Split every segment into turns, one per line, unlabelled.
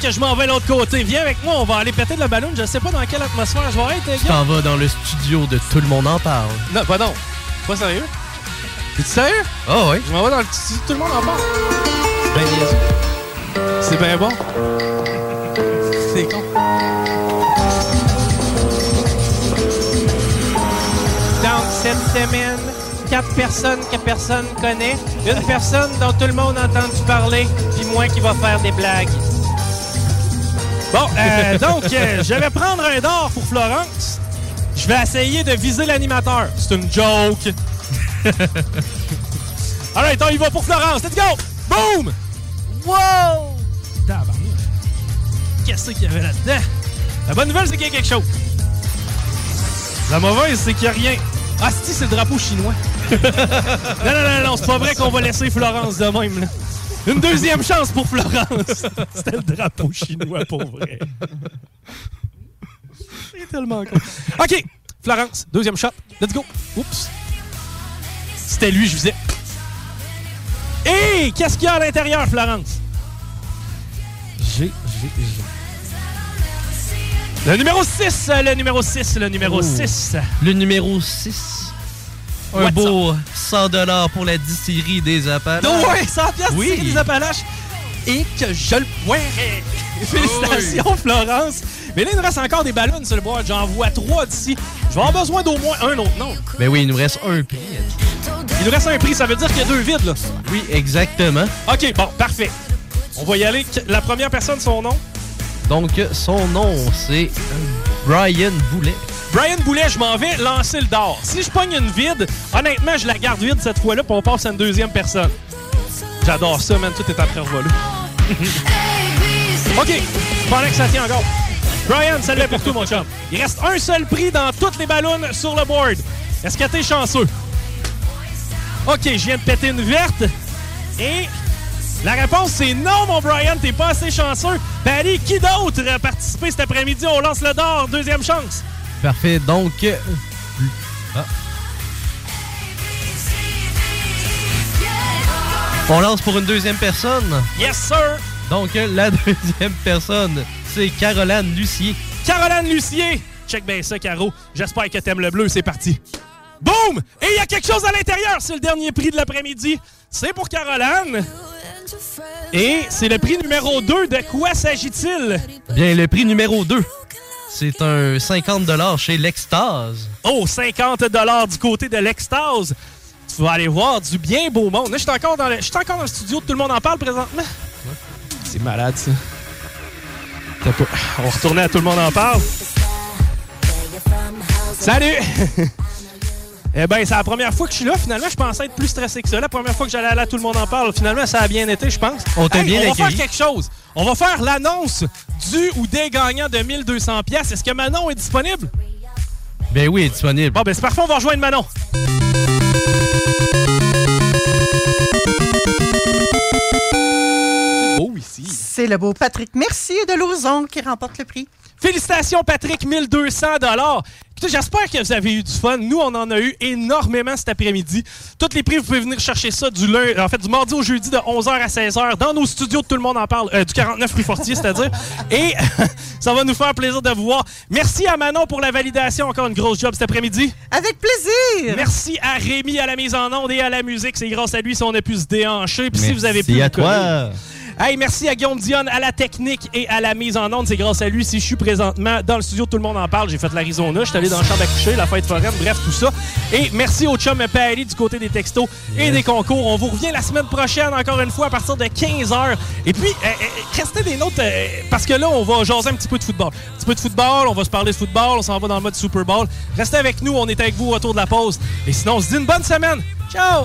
que je m'en vais de l'autre côté. Viens avec moi, on va aller péter de la ballon. Je sais pas dans quelle atmosphère je vais être,
Tu t'en vas dans le studio de Tout le monde en parle.
Non, pas non. Pas sérieux? T'es sérieux?
Oh oui.
Je m'en vais dans le studio, tout le monde en parle. Ben. C'est bien bon. C'est con. Donc, cette semaine, quatre personnes que personne connaît, une personne dont tout le monde a entendu parler, puis moi qui va faire des blagues. Bon, euh, donc, euh, je vais prendre un d'or pour Florence. Je vais essayer de viser l'animateur. C'est une joke. Alright, on y va pour Florence. Let's go! Boom! Wow! Qu'est-ce qu'il y avait là-dedans? La bonne nouvelle, c'est qu'il y a quelque chose. La mauvaise, c'est qu'il n'y a rien. Ah, si, c'est le drapeau chinois. non, non, non, non, c'est pas vrai qu'on va laisser Florence de même. Là. Une deuxième chance pour Florence. C'était le drapeau chinois pour vrai. C'est tellement con. OK, Florence, deuxième shot. Let's go. Oups. C'était lui, je visais. Hé! Qu'est-ce qu'il y a à l'intérieur, Florence?
J'ai, j'ai, j'ai.
Le numéro 6, le numéro 6, le numéro
Oh.
6.
Le numéro 6. Un
What's
beau 100 pour la distillerie des Appalaches.
Non, ouais, 100 piastres,
Oui.
c'est des Appalaches. Et que je le boirai. Félicitations, Florence. Mais là, il nous reste encore des ballons sur le board. J'en vois trois d'ici. Je vais avoir besoin d'au moins un autre nom.
Ben oui, il nous reste un prix.
Il nous reste un prix. Ça veut dire qu'il y a deux vides, là.
Oui, exactement.
OK, bon, parfait. On va y aller. La première personne, son nom?
Donc, son nom, c'est Brian Boulet.
Brian Boulet, je m'en vais lancer le d'or. Si je pogne une vide, honnêtement, je la garde vide cette fois-là, puis on passe à une deuxième personne. J'adore ça, man. Tout est après revolu. OK, pendant que ça tient encore. Brian, salut pour tout, mon chum. Il reste un seul prix dans toutes les ballons sur le board. Est-ce que t'es chanceux? OK, je viens de péter une verte. Et la réponse, c'est non, mon Brian, t'es pas assez chanceux. Paris, qui d'autre a participé cet après-midi? On lance le d'or, deuxième chance.
Parfait. Donc, ah. on lance pour une deuxième personne.
Yes, sir!
Donc, euh, la deuxième personne, c'est Caroline Lucier.
Caroline Lucier! Check bien ça, Caro. J'espère que t'aimes le bleu. C'est parti. Boum! Et il y a quelque chose à l'intérieur. C'est le dernier prix de l'après-midi. C'est pour Caroline. Et c'est le prix numéro 2. De quoi s'agit-il?
Bien, le prix numéro 2, c'est un 50 chez l'Extase.
Oh, 50 du côté de l'Extase. Tu vas aller voir du bien beau monde. Là, je suis encore, dans le- je suis encore dans le studio. Tout le monde en parle présentement. C'est malade, ça. On va retourner à Tout le monde en parle. Salut! eh bien, c'est la première fois que je suis là. Finalement, je pensais être plus stressé que ça. La première fois que j'allais aller à Tout le monde en parle, finalement, ça a bien été, je pense.
On t'a bien
On va faire quelque chose. On va faire l'annonce du ou des gagnants de 1200 pièces. Est-ce que Manon est disponible?
Ben oui, il est disponible.
Bon, ben c'est parfait, on va rejoindre Manon. C'est beau ici.
C'est le beau Patrick Mercier de Lauson qui remporte le prix.
Félicitations, Patrick, 1200 dollars. Écoutez, j'espère que vous avez eu du fun. Nous, on en a eu énormément cet après-midi. Tous les prix, vous pouvez venir chercher ça du lundi, en fait, du mardi au jeudi de 11h à 16h dans nos studios de Tout le monde en parle, euh, du 49 rue Fortier, c'est-à-dire. Et ça va nous faire plaisir de vous voir. Merci à Manon pour la validation. Encore une grosse job cet après-midi.
Avec plaisir.
Merci à Rémi à la mise en onde et à la musique. C'est grâce à lui si on a pu se déhancher. Puis si vous avez
Merci
pu
à toi.
coller. Hey, merci à Guillaume Dionne à la technique et à la mise en onde. C'est grâce à lui si je suis présentement dans le studio. Tout le monde en parle. J'ai fait l'Arizona. Je suis allé dans la chambre à coucher, la fête foraine, bref, tout ça. Et merci au chum Paris du côté des textos et des concours. On vous revient la semaine prochaine, encore une fois, à partir de 15h. Et puis, euh, restez des notes, euh, parce que là, on va jaser un petit peu de football. Un petit peu de football, on va se parler de football, on s'en va dans le mode Super Bowl. Restez avec nous, on est avec vous au retour de la pause. Et sinon, on se dit une bonne semaine. Ciao!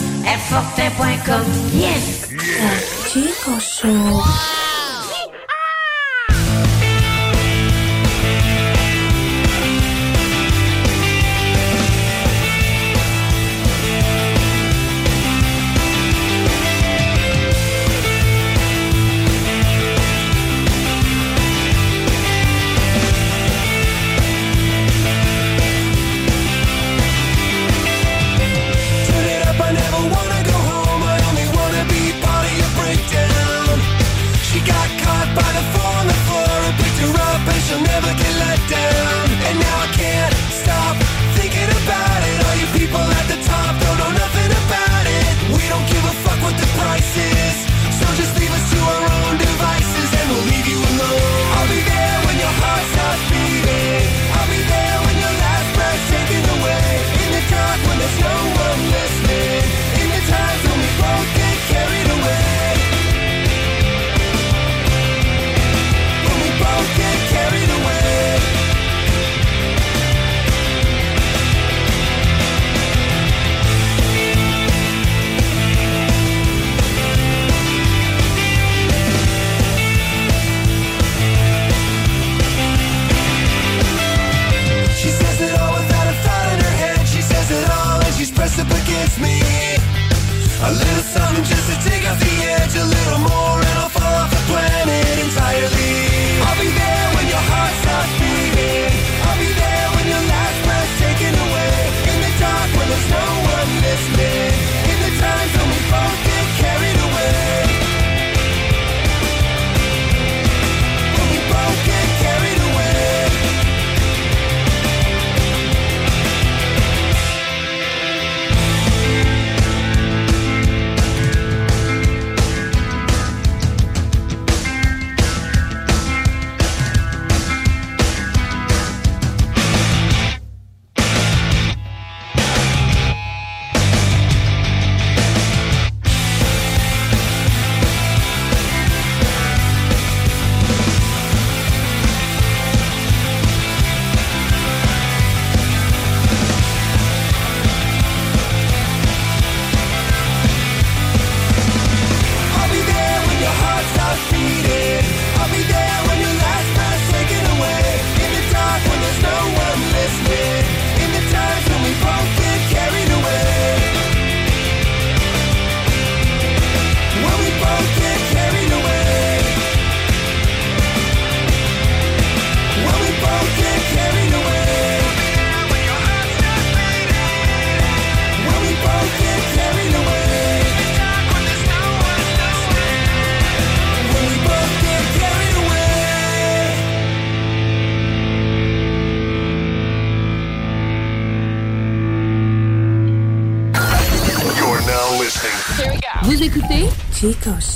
Fortin.com. Yes!
Yeah.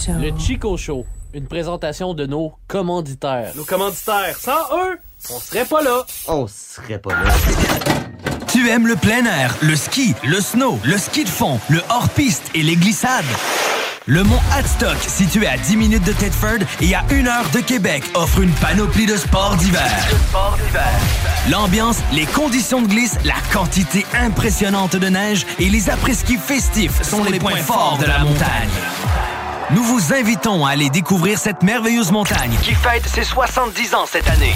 Le Chico Show, une présentation de nos commanditaires.
Nos commanditaires, sans eux,
on serait pas là.
On serait pas là.
Tu aimes le plein air, le ski, le snow, le ski de fond, le hors-piste et les glissades? Le mont Hadstock, situé à 10 minutes de Tedford et à 1 heure de Québec, offre une panoplie de sports d'hiver. L'ambiance, les conditions de glisse, la quantité impressionnante de neige et les après-ski festifs sont, les, points, forts de, la montagne. Nous vous invitons à aller découvrir cette merveilleuse montagne qui fête ses 70 ans cette année.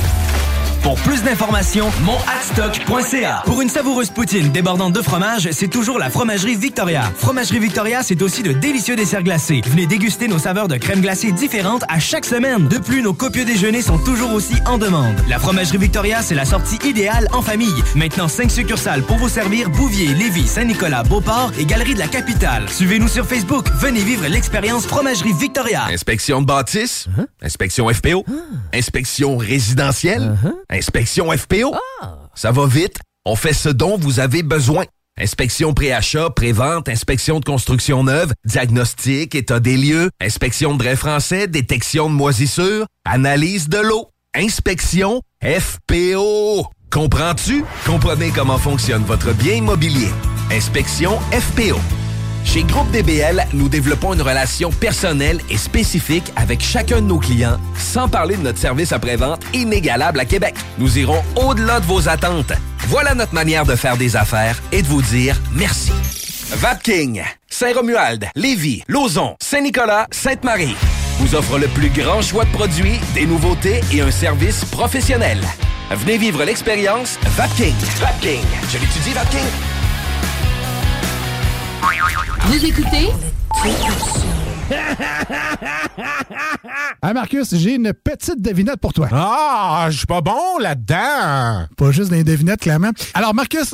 Pour plus d'informations, monhatstock.ca. Pour une savoureuse poutine débordante de fromage, c'est toujours la Fromagerie Victoria. Fromagerie Victoria, c'est aussi de délicieux desserts glacés. Venez déguster nos saveurs de crème glacée différentes à chaque semaine. De plus, nos copieux déjeuners sont toujours aussi en demande. La Fromagerie Victoria, c'est la sortie idéale en famille. Maintenant, 5 succursales pour vous servir Bouvier, Lévis, Saint-Nicolas, Beauport et Galerie de la Capitale. Suivez-nous sur Facebook. Venez vivre l'expérience Fromagerie Victoria.
Inspection de bâtisse, inspection FPO, inspection résidentielle, inspection FPO. Ça va vite, on fait ce dont vous avez besoin. Inspection pré-achat, pré-vente, inspection de construction neuve, diagnostic, état des lieux, inspection de drain français, détection de moisissures, analyse de l'eau, inspection FPO. Comprends-tu? Comprenez comment fonctionne votre bien immobilier. Inspection FPO. Chez Groupe DBL, nous développons une relation personnelle et spécifique avec chacun de nos clients, sans parler de notre service après-vente inégalable à Québec. Nous irons au-delà de vos attentes. Voilà notre manière de faire des affaires et de vous dire merci. Vapking, Saint-Romuald, Lévis, Lauson, Saint-Nicolas, Sainte-Marie vous offre le plus grand choix de produits, des nouveautés et un service professionnel. Venez vivre l'expérience Vapking. Vapking. Je l'étudie, Vapking.
Vous écoutez?
Ah Marcus, j'ai une petite devinette pour toi.
Ah, je suis pas bon là-dedans.
Pas juste des devinettes, clairement. Alors Marcus,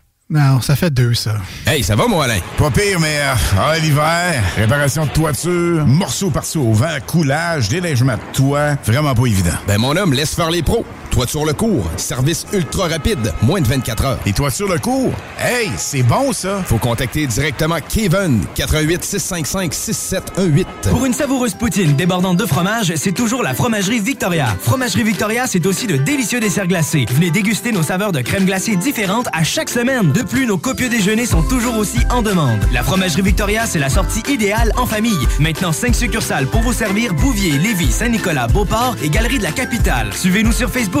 Non, ça fait deux, ça.
Hey, ça va, mon Alain?
Pas pire, mais euh, ah, l'hiver, réparation de toiture, morceaux par-ci au vent, coulage, déneigement de toit, vraiment pas évident.
Ben, mon homme, laisse faire les pros. Toiture le cours, service ultra rapide, moins de 24 heures.
Et toiture le cours? Hey, c'est bon, ça!
Faut contacter directement Kevin, 88 655 6718.
Pour une savoureuse poutine débordante de fromage, c'est toujours la Fromagerie Victoria. Fromagerie Victoria, c'est aussi de délicieux desserts glacés. Venez déguster nos saveurs de crème glacée différentes à chaque semaine. De plus, nos copieux déjeuners sont toujours aussi en demande. La Fromagerie Victoria, c'est la sortie idéale en famille. Maintenant, 5 succursales pour vous servir Bouvier, Lévis, Saint-Nicolas, Beauport et Galerie de la Capitale. Suivez-nous sur Facebook.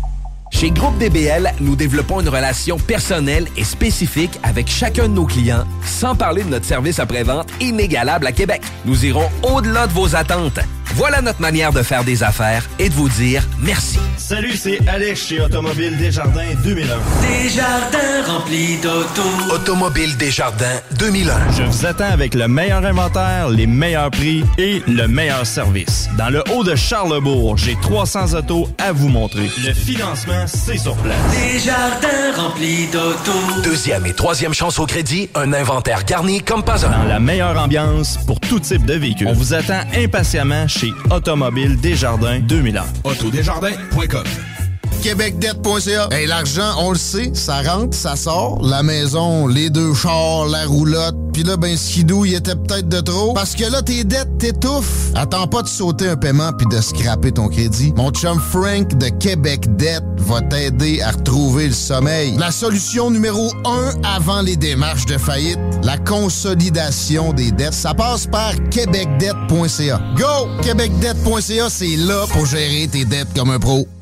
Chez Groupe DBL, nous développons une relation personnelle et spécifique avec chacun de nos clients, sans parler de notre service après-vente inégalable à Québec. Nous irons au-delà de vos attentes. Voilà notre manière de faire des affaires et de vous dire merci.
Salut, c'est Alex chez Automobile Desjardins 2001.
Desjardins remplis d'auto.
Automobile Desjardins 2001.
Je vous attends avec le meilleur inventaire, les meilleurs prix et le meilleur service. Dans le haut de Charlebourg, j'ai 300 autos à vous montrer. Le financement, c'est sur place.
Desjardins remplis d'auto.
Deuxième et troisième chance au crédit, un inventaire garni comme pas un.
Dans la meilleure ambiance pour tout type de véhicule. On vous attend impatiemment chez Automobile Desjardins 2001.
Autodesjardins.com
québecdebt.ca. Hey, l'argent, on le sait, ça rentre, ça sort. La maison, les deux chars, la roulotte. Puis là, ben, skidou, il était peut-être de trop. Parce que là, tes dettes t'étouffent. Attends pas de sauter un paiement puis de scraper ton crédit. Mon chum Frank de Québec Debt va t'aider à retrouver le sommeil. La solution numéro un avant les démarches de faillite, la consolidation des dettes, ça passe par québecdebt.ca. Go! québecdebt.ca, c'est là pour gérer tes dettes comme un pro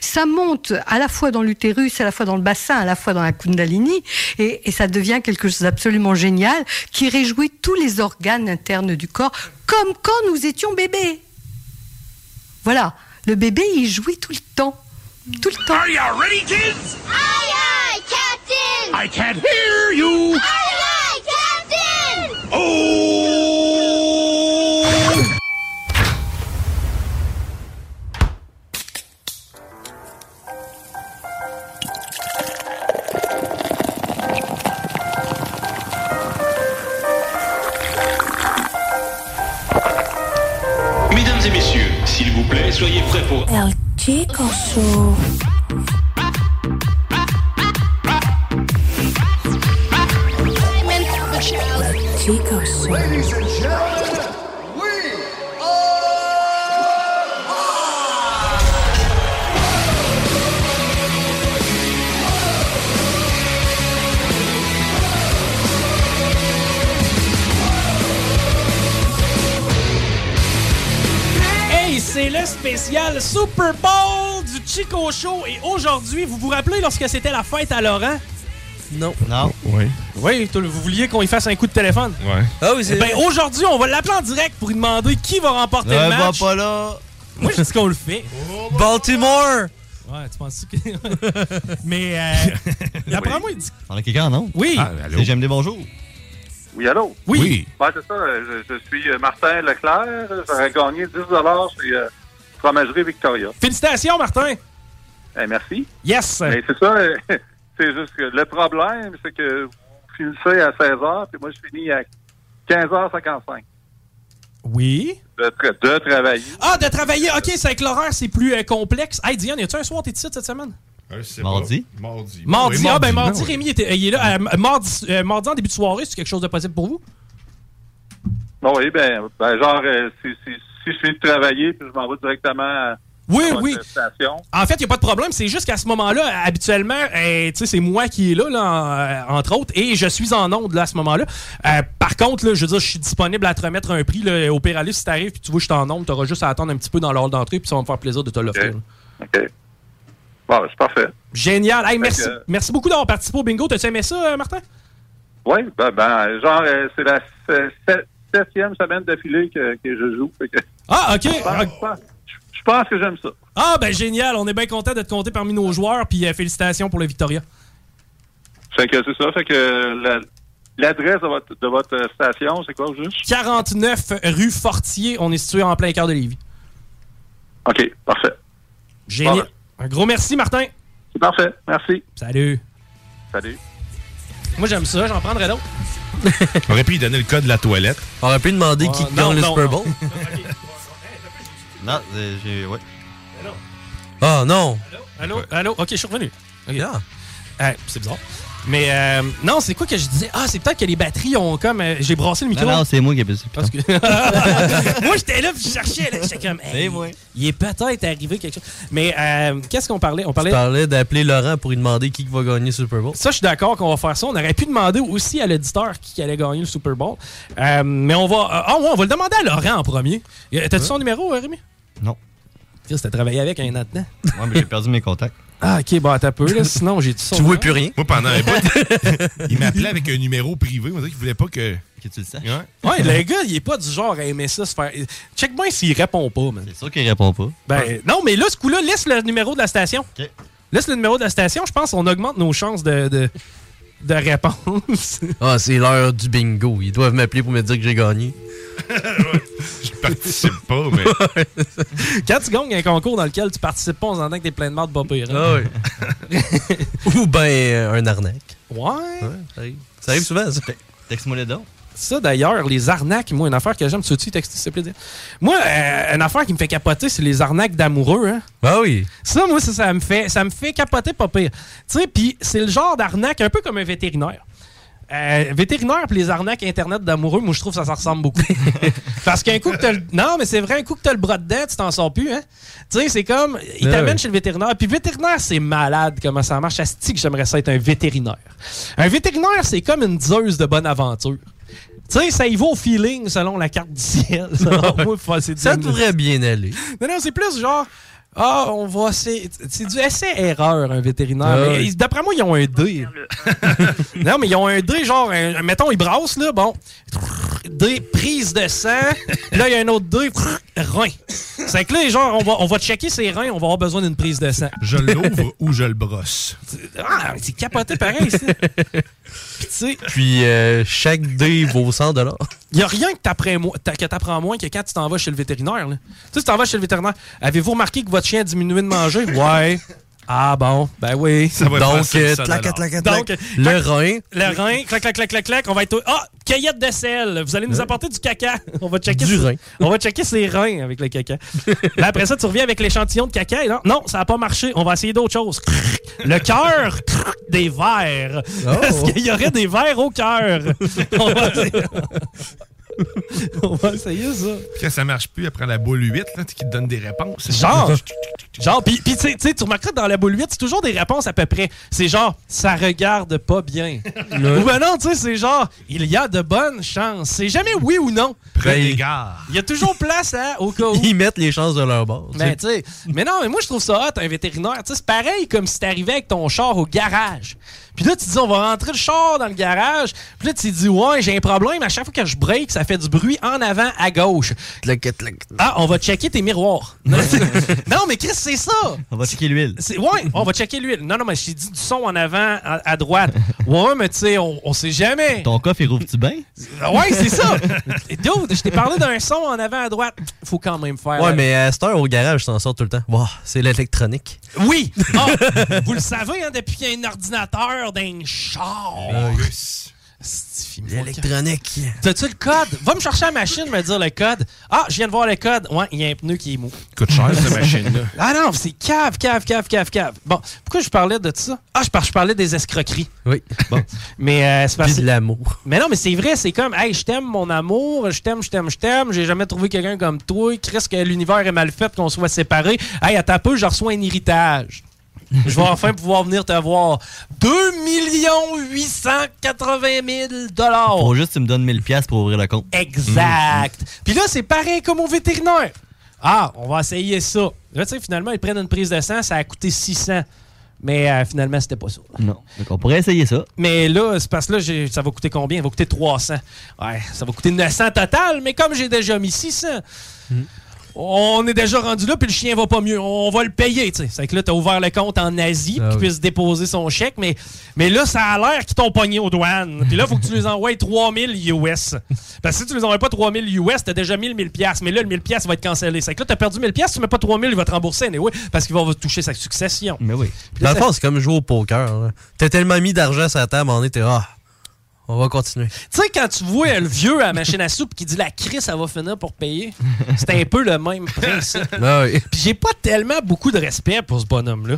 ça monte à la fois dans l'utérus, à la fois dans le bassin, à la fois dans la kundalini, et, et ça devient quelque chose d'absolument génial qui réjouit tous les organes internes du corps, comme quand nous étions bébés. Voilà, le bébé, il jouit tout le temps. Tout le temps.
Are you ready, kids? Aye, aye, Captain! I can't hear you! Aye, aye, Captain! Oh!
Mesdames et messieurs, s'il vous plaît, soyez prêts pour...
El Chico Show.
C'est le spécial Super Bowl du Chico Show. Et aujourd'hui, vous vous rappelez lorsque c'était la fête à Laurent?
Non.
Non.
Oui.
Oui, vous vouliez qu'on y fasse un coup de téléphone?
Ouais.
Ah oui, c'est
Eh ben, aujourd'hui, on va l'appeler en direct pour lui demander qui va remporter
Ouais,
le
va
match.
pas là.
Moi, je dis qu'on le fait.
Baltimore!
Ouais, tu penses que. Mais, euh, d'après moi, il dit.
On a quelqu'un, non?
Oui.
Ah, c'est J'aime des bonjours.
Oui, allô?
Oui.
Ouais, c'est ça. Je, je suis euh, Martin Leclerc. J'aurais gagné 10 chez euh, Fromagerie Victoria.
Félicitations, Martin.
Eh, merci.
Yes.
Mais c'est ça. euh, c'est juste que le problème, c'est que vous finissez à 16h, puis moi, je finis à 15h55
Oui.
de, tra- de travailler.
Ah, de travailler. OK, c'est avec l'horaire, c'est plus euh, complexe. Hey, Diane, y a-tu un soir t'es ici cette semaine?
Mardi?
Mardi.
Mardi,
Oui,
ah ben mardi,
ben oui.
Rémi était, il est là. Euh, mardi, euh, mardi en début de soirée, c'est quelque chose de possible pour vous?
Bon, oui, ben, ben genre, euh, si, si, si je finis de travailler, puis je m'en vais directement à
Oui,
à
oui.
station.
En fait, il n'y a pas de problème. C'est juste qu'à ce moment-là, habituellement, euh, tu sais, c'est moi qui est là, là, en- euh, entre autres, et je suis en onde là, à ce moment-là. Euh, par contre, là, je veux dire, je suis disponible à te remettre un prix. Là, au aller, si t'arrives puis tu vois que je suis en onde, tu auras juste à attendre un petit peu dans l'heure d'entrée, puis ça va me faire plaisir de te l'offrir. là.
Bon, c'est parfait.
Génial. Hey, merci,
que-
merci beaucoup d'avoir participé au bingo. T'as-tu aimé ça, euh, Martin?
Oui, ben, ben genre, euh, c'est la se- se- septième semaine d'affilée que, que je joue. Que
Ah, OK.
je pense, je pense- je pense que j'aime ça.
Ah, ben génial. On est bien content de te compter parmi nos joueurs, puis euh, félicitations pour le Victoria.
Fait que c'est ça. Fait que la- l'adresse de votre, de votre station, c'est quoi, juste?
49 rue Fortier. On est situé en plein cœur de Lévis.
OK, parfait.
Génial.
Bon.
Un gros merci, Martin.
C'est parfait. Merci.
Salut.
Salut.
Moi, j'aime ça. J'en prendrais d'autres.
On aurait pu lui donner le code de la toilette.
On aurait pu lui demander
Ah,
qui
non,
gagne le
non,
Super
non.
Bowl. non, euh, j'ai. Ouais. Ah non!
Allô? Allô? Ok, je suis revenu. Ok. Euh, c'est bizarre. Mais euh, non, c'est quoi que je disais? Ah, c'est peut-être que les batteries ont comme. euh, J'ai brassé le micro.
Non, non, c'est moi qui ai baissé.
Parce que... moi, j'étais là, puis je cherchais. là, J'étais comme. hey, Il est peut-être arrivé quelque chose. Mais euh, qu'est-ce qu'on parlait? On
Tu
parlait.
parlais d'appeler Laurent pour lui demander qui va gagner le Super Bowl.
Ça, je suis d'accord qu'on va faire ça. On aurait pu demander aussi à l'auditeur qui allait gagner le Super Bowl. Euh, mais on va. euh, Ah, ouais, on va le demander à Laurent en premier. Euh, T'as-tu son numéro, euh, Rémi?
Non.
Chris, t'as travaillé avec un an dedans.
Ouais, mais j'ai perdu mes contacts.
Ah, ok, bon, t'as peu, là. Sinon, j'ai tout son
Tu vois plus rien.
Moi, pendant un bout, il m'appelait avec un numéro privé. On dirait qu'il voulait pas que.
Que tu le saches.
Ouais.
Ouais, le gars, il est pas du genre à aimer ça se faire. Check bien s'il répond pas, man.
C'est sûr qu'il répond pas.
Ben, non, mais là, ce coup-là, laisse le numéro de la station. Laisse le numéro de la station. Je pense qu'on augmente nos chances de, de, de réponse.
Ah, c'est l'heure du bingo. Ils doivent m'appeler pour me dire que j'ai gagné.
Je participe pas, mais.
Quand tu gagnes un concours dans lequel tu participes pas, on s'entend que t'es plein de marde pas pire.
Ah
hein?
Ou ben euh, un arnaque.
Ouais.
ça arrive. Ça arrive souvent, ça. Texte-moi les dons.
Ça, d'ailleurs, les arnaques, moi, une affaire que j'aime, tu veux-tu texter, s'il te plaît? dire? Moi, euh, une affaire qui me fait capoter, c'est les arnaques d'amoureux, hein?
Ah oui.
Ça, moi, ça, ça me fait, ça me fait capoter pas pire. Tu sais, puis c'est le genre d'arnaque un peu comme un vétérinaire. Euh, vétérinaire puis les arnaques Internet d'amoureux, moi, je trouve que ça s'en ressemble beaucoup. Parce qu'un coup que t'as le... Non, mais c'est vrai, un coup que t'as le bras dedans, tu t'en sors plus, hein? Tu sais, c'est comme... Il
Ah
t'amène chez le vétérinaire. Puis vétérinaire, c'est malade comment ça marche. Asti que j'aimerais ça être un vétérinaire. Un vétérinaire, c'est comme une Zeus de bonne aventure. Tu sais, ça y va au feeling selon la carte du ciel. Selon moi,
Ça devrait bien aller.
non, non, c'est plus genre. Ah, on va essayer. C'est du essai-erreur, un vétérinaire.
Ah oui.
D'après moi, ils ont un dé. non, mais ils ont un dé, genre, un- mettons, ils brassent, là, bon. Dé, prise de sang. là, il y a un autre dé, rein. C'est que là, genre, on va, on va checker ses reins, on va avoir besoin d'une prise de sang.
Je l'ouvre ou je le brosse?
Ah, c'est capoté pareil, ça. Puis, tu sais,
Puis euh, chaque dé vaut 100
Il n'y a rien que que t'apprends moins que quand tu t'en vas chez le vétérinaire. là. Tu sais, tu t'en vas chez le vétérinaire. Avez-vous remarqué que votre chien a diminué de manger? Ouais. Ah bon, ben oui.
Ça va Donc, euh, 100 tlac, tlac, tlac.
Donc,
Le
clac-
rein.
Le rein, clac, clac, clac, clac, clac. On va être. au- Ah, cueillette de sel. Vous allez nous apporter du caca. On va checker.
Du
ses-
rein.
On va checker ses reins avec le caca. Là, après ça, tu reviens avec l'échantillon de caca. Et non, non, ça n'a pas marché. On va essayer d'autres choses. Le cœur des verres.
Oh.
Est-ce qu'il y aurait des verres au cœur? On va essayer. On va essayer ça.
Puis quand ça marche plus, après la boule 8, là, qui te donne des réponses.
Genre, genre, puis puis tu sais- tu remarqueras dans la boule 8, c'est toujours des réponses à peu près. C'est genre, ça regarde pas bien. ou ben non, tu sais, c'est genre, il y a de bonnes chances. C'est jamais oui ou non.
Près des
gares.
Il y a toujours place hein, au cas où.
Ils mettent les chances de leur bord.
Ben, tu sais, mais non, mais moi, je trouve ça hot, un vétérinaire. Tu sais, c'est pareil comme si t'arrivais avec ton char au garage. Puis là, tu dis, on va rentrer le char dans le garage. Puis là, tu dis, ouais, j'ai un problème. À chaque fois que je break, ça fait du bruit en avant à gauche. Ah, on va checker tes miroirs. non, mais Chris, c'est ça.
On va checker l'huile.
Ouais, on va checker l'huile. Non, non, mais je t'ai dit du son en avant, à, à droite. Ouais, mais tu sais, on, on sait jamais.
Ton coffre, il rouvre-tu bien?
Ouais, c'est ça. Dude, je t'ai parlé d'un son en avant à droite. Faut quand même faire.
Ouais, mais à cette heure, au garage, t'en sors tout le temps. Wow, c'est l'électronique.
Oui! Ah, vous le savez, hein, depuis qu'il y a un ordinateur dans un char.
L'électronique.
T'as-tu le code? Va me chercher la machine, me dire le code. Ah, je viens de voir le code. Ouais, il y a un pneu qui est mou.
Coûte cher, cette machine-là.
Ah non, c'est cave, cave, cave, cave, cave. Bon, pourquoi je parlais de ça? Ah, je, par- je parlais des escroqueries.
Oui.
Bon. Mais euh, c'est parce
Puis de l'amour.
Mais non, mais c'est vrai, c'est comme, hey, je t'aime, mon amour, je t'aime, je t'aime, je t'aime, j'ai jamais trouvé quelqu'un comme toi, Chris, que l'univers est mal fait, qu'on soit séparés. Hey, à ta peu, je reçois un héritage. Je vais enfin pouvoir venir te voir. 2 880 000 dollars.
Faut juste que tu me donnes 1000$ piastres pour ouvrir le compte.
Exact. Puis là, c'est pareil comme au vétérinaire. Ah, on va essayer ça. Là, tu sais, finalement, ils prennent une prise de sang, ça a coûté 600. Mais euh, finalement, c'était pas ça.
Non. Donc, on pourrait essayer ça.
Mais là, c'est parce que là, ça va coûter combien? Ça va coûter 300. Ouais, ça va coûter 900 total, mais comme j'ai déjà mis 600, on est déjà rendu là, puis le chien va pas mieux. On va le payer, tu sais. C'est que là, t'as ouvert le compte en Asie,
Ah
pour qu'il
oui.
puisse déposer son chèque, mais, mais là, ça a l'air qu'ils t'ont pogné aux douanes. Puis là, faut que tu les envoies 3000 US. Parce que si tu les envoies pas 3000 US, t'as déjà 1000 1000 piastres. Mais là, le 1000 piastres va être cancellé. C'est que là, t'as perdu 1000 piastres, tu mets pas 3000, il va te rembourser, oui, parce qu'il va toucher sa succession.
Mais oui.
Puis là,
Dans le fond, c'est comme jouer au poker. là. T'as tellement mis d'argent sur la table, on était ah, on va continuer.
Tu sais, quand tu vois le vieux à la machine à soupe qui dit la crise, ça va finir pour payer, c'est un peu le même principe.
Oui.
Puis j'ai pas tellement beaucoup de respect pour ce bonhomme-là.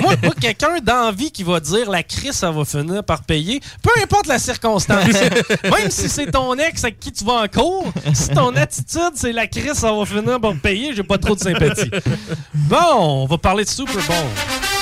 moi, moi, quelqu'un d'envie qui va dire la crise, ça va finir par payer, peu importe la circonstance. Même si c'est ton ex avec qui tu vas en cours, si ton attitude, c'est la crise, ça va finir par payer, j'ai pas trop de sympathie. Bon, on va parler de Super Bowl.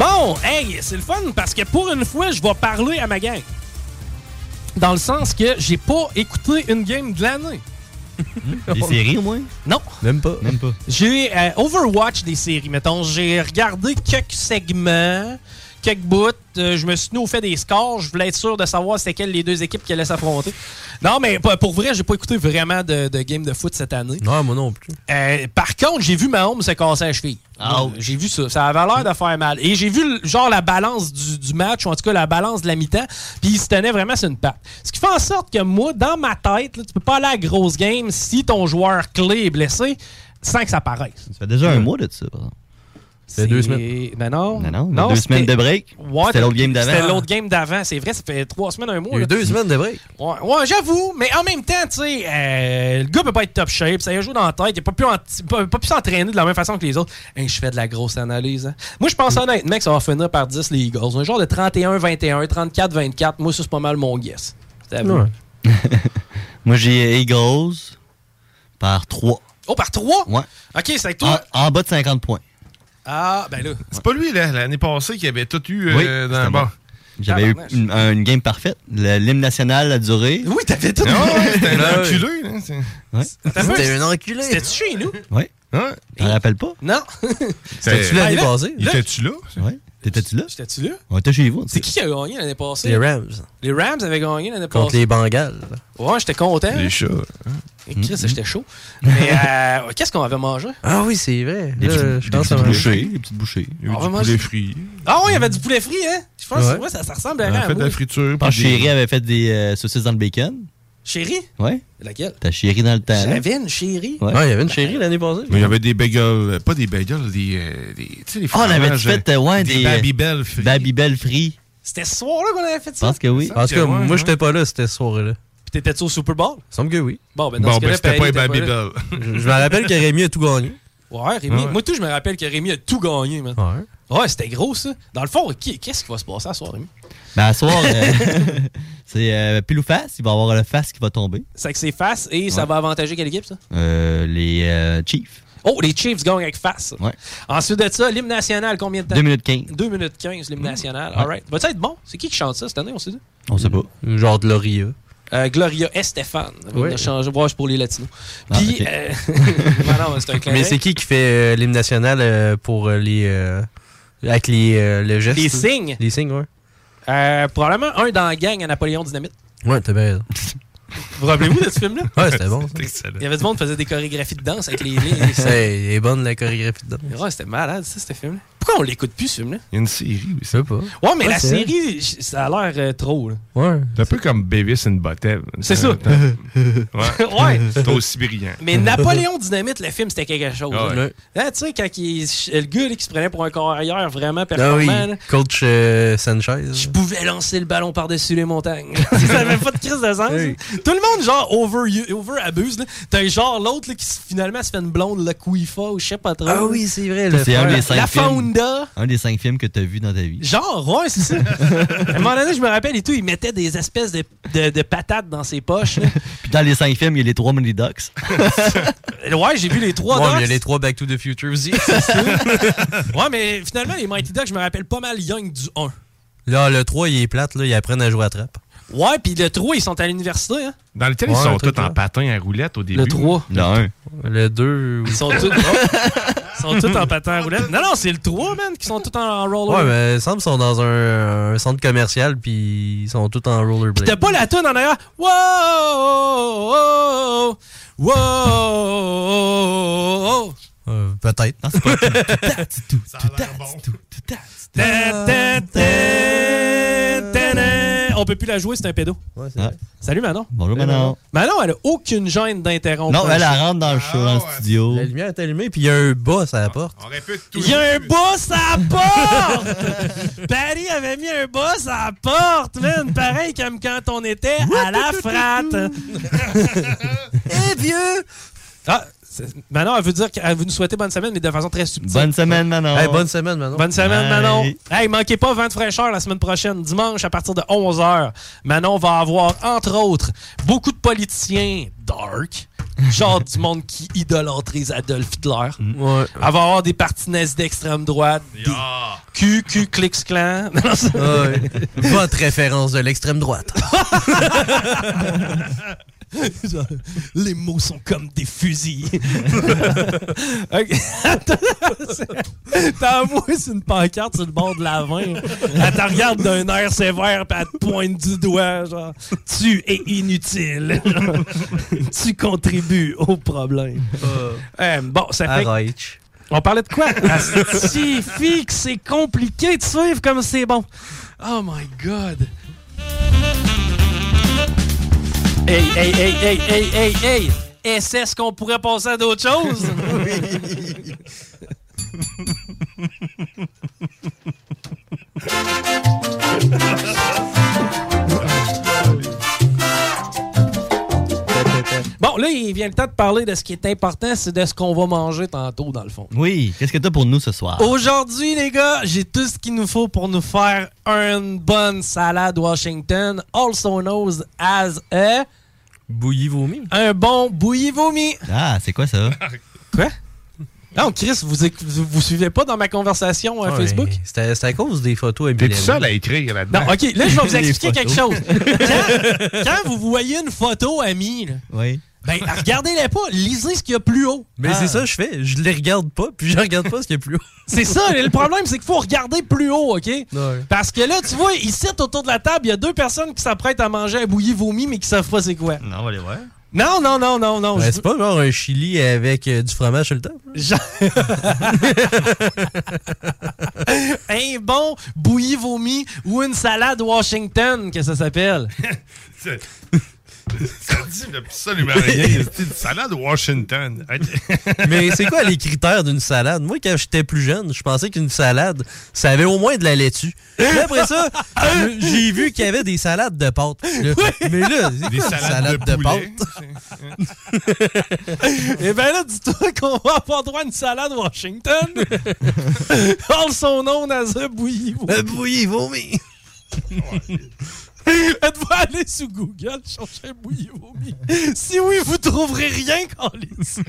Bon, hey, c'est le fun parce que pour une fois, je vais parler à ma gang. Dans le sens que j'ai pas écouté une game de l'année.
Des séries, au moins?
Non.
Même pas.
Même pas.
J'ai euh, Overwatch des séries, mettons. J'ai regardé quelques segments, quelques bouts. Euh, je me suis nous fait des scores. Je voulais être sûr de savoir c'était quelles les deux équipes qui allaient s'affronter. Non, mais pour vrai, j'ai pas écouté vraiment de, de game de foot cette année.
Non, moi non plus.
Euh, par contre, j'ai vu Mahomes se casser la cheville.
Ouch.
J'ai vu ça. Ça avait l'air de faire mal. Et j'ai vu genre la balance du, du match, ou en tout cas la balance de la mi-temps, puis il se tenait vraiment sur une patte. Ce qui fait en sorte que moi, dans ma tête, là, tu peux pas aller à la grosse game si ton joueur clé est blessé sans que ça paraisse.
Ça fait déjà un mois de ça, par exemple.
C'est
deux
semaines. Ben non.
Non, non, deux semaines de break.
Ouais,
C'était l'autre game d'avant.
C'était l'autre game d'avant. C'est vrai, ça fait trois semaines, un mois.
Il y a eu
là.
deux semaines de break.
Ouais, ouais, j'avoue, mais en même temps, tu sais, euh, le gars peut pas être top shape, ça y a joué dans la tête, il a pas pu, s'entraîner de la même façon que les autres. Hein, je fais de la grosse analyse. hein. Moi, je pense honnêtement que ça va finir par 10 les Eagles. Un genre de 31-21, 34-24, moi, ça, c'est pas mal mon guess. C'est à vous.
Ouais.
Moi, j'ai Eagles par 3.
Oh, par 3?
Ouais.
Ok, c'est avec toi.
En, en bas de 50 points.
Ah, ben là.
C'est pas lui, là, l'année passée, qui avait tout eu euh,
Oui,
dans le bas.
J'avais eu une, un- une game parfaite. Le- L'hymne national a duré.
Oui, t'avais tout.
Ah ouais, c'était un enculé. hein,
Ouais.
C'était un enculé.
C'était chez nous?
Ouais.
Ouais.
T'en rappelles pas?
Non.
C'était-tu l'année passée?
là,
Étais-tu là?
Ouais. T'étais-tu là?
J'étais-tu là?
On était chez vous.
C'est qui qui a gagné l'année passée?
Les Rams.
Les Rams avaient gagné l'année
Contre
passée.
les Bengals.
Ouais, j'étais content.
Les chats.
Et Chris, j'étais chaud. Mais euh, qu'est-ce qu'on avait mangé?
Ah oui, c'est vrai.
Des
Là,
petites, des bouchées. Des petites bouchées.
Il y a eu
On
du poulet frit.
Ah ouais, il y avait du poulet frit, hein? Je pense
Ouais.
que ouais, ça, ça ressemble
On
à
a fait de la friture.
Je pense que
puis des-
Chéri avait fait des euh, saucisses dans le bacon.
Chérie?
Ouais.
Laquelle?
T'as Chéri dans le temps.
J'avais une chérie.
Ouais.
Ouais, il y avait une chérie l'année passée.
Mais il y avait des bagels, euh, pas des bagels, des. euh, des tu sais, les
Oh, on avait
fromages,
fait euh, ouais, des.
des Babybel frits.
Babybel frits.
C'était ce soir-là qu'on avait fait
Je
ça?
pense que oui.
Cas,
Ouais,
moi,
ouais.
j'étais pas là, c'était ce soir-là.
Puis t'étais-tu au Super Bowl?
Il semble que oui.
Bon, ben dans
Bon,
ce
ben c'était pas un. Babybel.
Je je me rappelle que Rémi a tout gagné.
Ouais, Rémi.
Ouais.
Moi, tout, je me rappelle que Rémi a tout gagné, man.
Ouais.
Ouais, c'était gros, ça. Dans le fond, qui- qu'est-ce qui va se passer à soir, Rémi?
Ben, à soir, euh, c'est euh, pile ou face. Il va y avoir le face qui va tomber.
C'est que c'est face et ça
Ouais.
va avantager quelle équipe, ça?
Euh, les euh, Chiefs.
Oh, les Chiefs gagnent avec face.
Ouais.
Ensuite de ça, l'hymne national, combien de temps?
2 minutes 15.
2 minutes 15, l'hymne national.
Ouais.
All right. Va-tu être bon? C'est qui qui chante ça cette année, on sait dit?
On sait pas.
Genre de Loria.
Euh, Gloria Estefan. Changé. Ouais, c'est pour les latinos.
Ah,
Puis, euh, non, un
Mais c'est qui qui fait euh, l'hymne national euh, pour euh, les. euh, avec les, euh, le geste?
Les signes?
Les signes, ouais.
Euh, probablement un dans la gang à Napoléon Dynamite.
Ouais, t'as bien.
Vous vous rappelez-vous de ce film-là?
Ouais, c'était bon. ça.
Il y avait du monde qui faisait des chorégraphies de danse avec les les signes.
Ouais, il est bonne la chorégraphie dedans.
Ouais, c'était malade, ça, ce film-là. Pourquoi on l'écoute plus, ce film-là?
Il y a une série
Je
aussi.
sais pas.
Ouais, mais
Ouais,
la série, ça a l'air euh, trop, là.
Ouais.
C'est un peu comme Beavis and Butthead.
C'est ça.
Ouais.
Ouais.
C'est aussi brillant.
Mais Napoléon Dynamite, le film, c'était quelque chose.
Ah ouais.
là. Hein, tu sais, quand il- le gars là, qui se prenait pour un carrière vraiment
Ah
performant,
oui,
là,
coach euh, Sanchez.
je pouvais lancer le ballon par-dessus les montagnes. ça avait pas de crise de sens.
Hey.
Tout le monde, genre, over, over abuse. là. T'as genre l'autre là, qui finalement se fait une blonde, la Kuifa ou je sais pas trop.
Ah oui, c'est vrai.
C'est un des cinq
La
films.
Fonda.
Un des cinq films que t'as vu dans ta vie.
Genre, ouais, c'est ça. à un moment donné, je me rappelle et tout, il mettait des espèces de, de- de patates dans ses poches.
Puis dans les cinq films, il y a les trois Mini Ducks.
Ouais, j'ai vu les trois
Ouais, il y a les trois Back to the Future aussi.
Ouais, mais finalement, les Mighty Ducks, je me rappelle pas mal Young du 1.
là, le 3, il est plate, là. Ils apprennent à jouer à trappe.
Ouais, puis le 3, ils sont à l'université. Hein?
Dans lequel
Ouais,
ils sont tous en patin à roulette au début?
Le 3.
Le 1.
Le 2.
Ils sont tous, ils sont tous en patin à roulette. Non, non, c'est le 3, man, qui sont tous en roller.
Ouais, mais il semble qu'ils sont dans un, un centre commercial, puis ils sont tous en rollerblade.
T'as pas la toune en arrière? Wow! Wow! Wow!
Euh, Peut-être.
Non, c'est pas
ta, ta, ta. On peut plus la jouer, c'est un pédo.
Ouais, c'est
Ah.
vrai.
Salut Manon.
Bonjour, Manon.
Manon, elle a aucune gêne d'interrompre.
Non, elle, elle rentre dans le show, dans le studio.
La lumière est allumée, puis il y a un boss à la porte.
On répète tout.
Il y a un boss à la porte! Paris avait mis un boss à la porte, man! Pareil comme quand on était à la frate.
Eh, vieux!
Ah, Manon, elle veut dire qu'elle veut nous souhaiter bonne semaine, mais de façon très subtile.
Bonne semaine, Manon.
Hey, bonne semaine, Manon.
Bonne semaine,
Bye.
Manon. Hey, manquez pas vent de fraîcheur la semaine prochaine, dimanche à partir de 11h. Manon va avoir, entre autres, beaucoup de politiciens dark, genre du monde qui idolâtrise Adolf Hitler.
Ouais.
Elle va avoir des partis d'extrême droite, des Q, Q, Klix
Ouais. Votre référence de l'extrême droite.
Les mots sont comme des fusils. Ok. T'envoies sur une pancarte sur le bord de la main. Elle te regarde d'un air sévère puis elle te pointe du doigt. Genre, tu es inutile. tu contribues au problème. Euh, bon, ça fait. On parlait de quoi? Si fixe, c'est compliqué de suivre comme c'est bon. Oh my god. Hey, hey, hey, hey, hey, hey, hey! Est-ce qu'on pourrait passer à d'autres choses? Bon, là, il vient le temps de parler de ce qui est important, c'est de ce qu'on va manger tantôt, dans le fond.
Oui, qu'est-ce que t'as pour nous ce soir?
Aujourd'hui, les gars, j'ai tout ce qu'il nous faut pour nous faire une bonne salade Washington, also known as a...
Bouilli vomi.
Un bon bouilli vomi.
Ah, c'est quoi ça?
Quoi? Non, Chris, vous, vous, vous suivez pas dans ma conversation euh,
Ouais,
Facebook?
C'était à cause des photos
T'es
Emblem.
tout seul à écrire là-dedans.
Non, ok, là, je vais vous expliquer quelque chose. Quand, quand vous voyez une photo, ami, là,
Oui.
Ben, regardez-les pas, lisez ce qu'il y a plus haut.
Mais
Ah.
c'est ça que je fais. Je les regarde pas, puis je regarde pas ce qu'il y a plus haut.
C'est ça, le problème, c'est qu'il faut regarder plus haut, OK?
Ouais.
Parce que là, tu vois, ici, autour de la table, il y a deux personnes qui s'apprêtent à manger un bouilli vomi, mais qui savent pas c'est quoi.
Non, on va aller voir.
Non, non, non, non, non.
Ben,
je-
c'est pas genre un chili avec euh, du fromage sur le top.
Genre- un bon bouilli vomi ou une salade Washington, que ça s'appelle.
Ça dit absolument rien. C'est une salade Washington.
Mais c'est quoi les critères d'une salade? Moi, quand j'étais plus jeune, je pensais qu'une salade, ça avait au moins de la laitue. Puis après ça, j'ai vu qu'il y avait des salades de pâtes. Là, Mais là,
Des
quoi
salades
salade
de
de, pâtes?
Et ben là, dis-toi qu'on va avoir droit à une salade Washington. also known as a bouilli vomi.
Un bouilli vomi.
Êtes-vous allé sur Google chercher bouilli vomi? Si oui, vous trouverez rien, Carlis.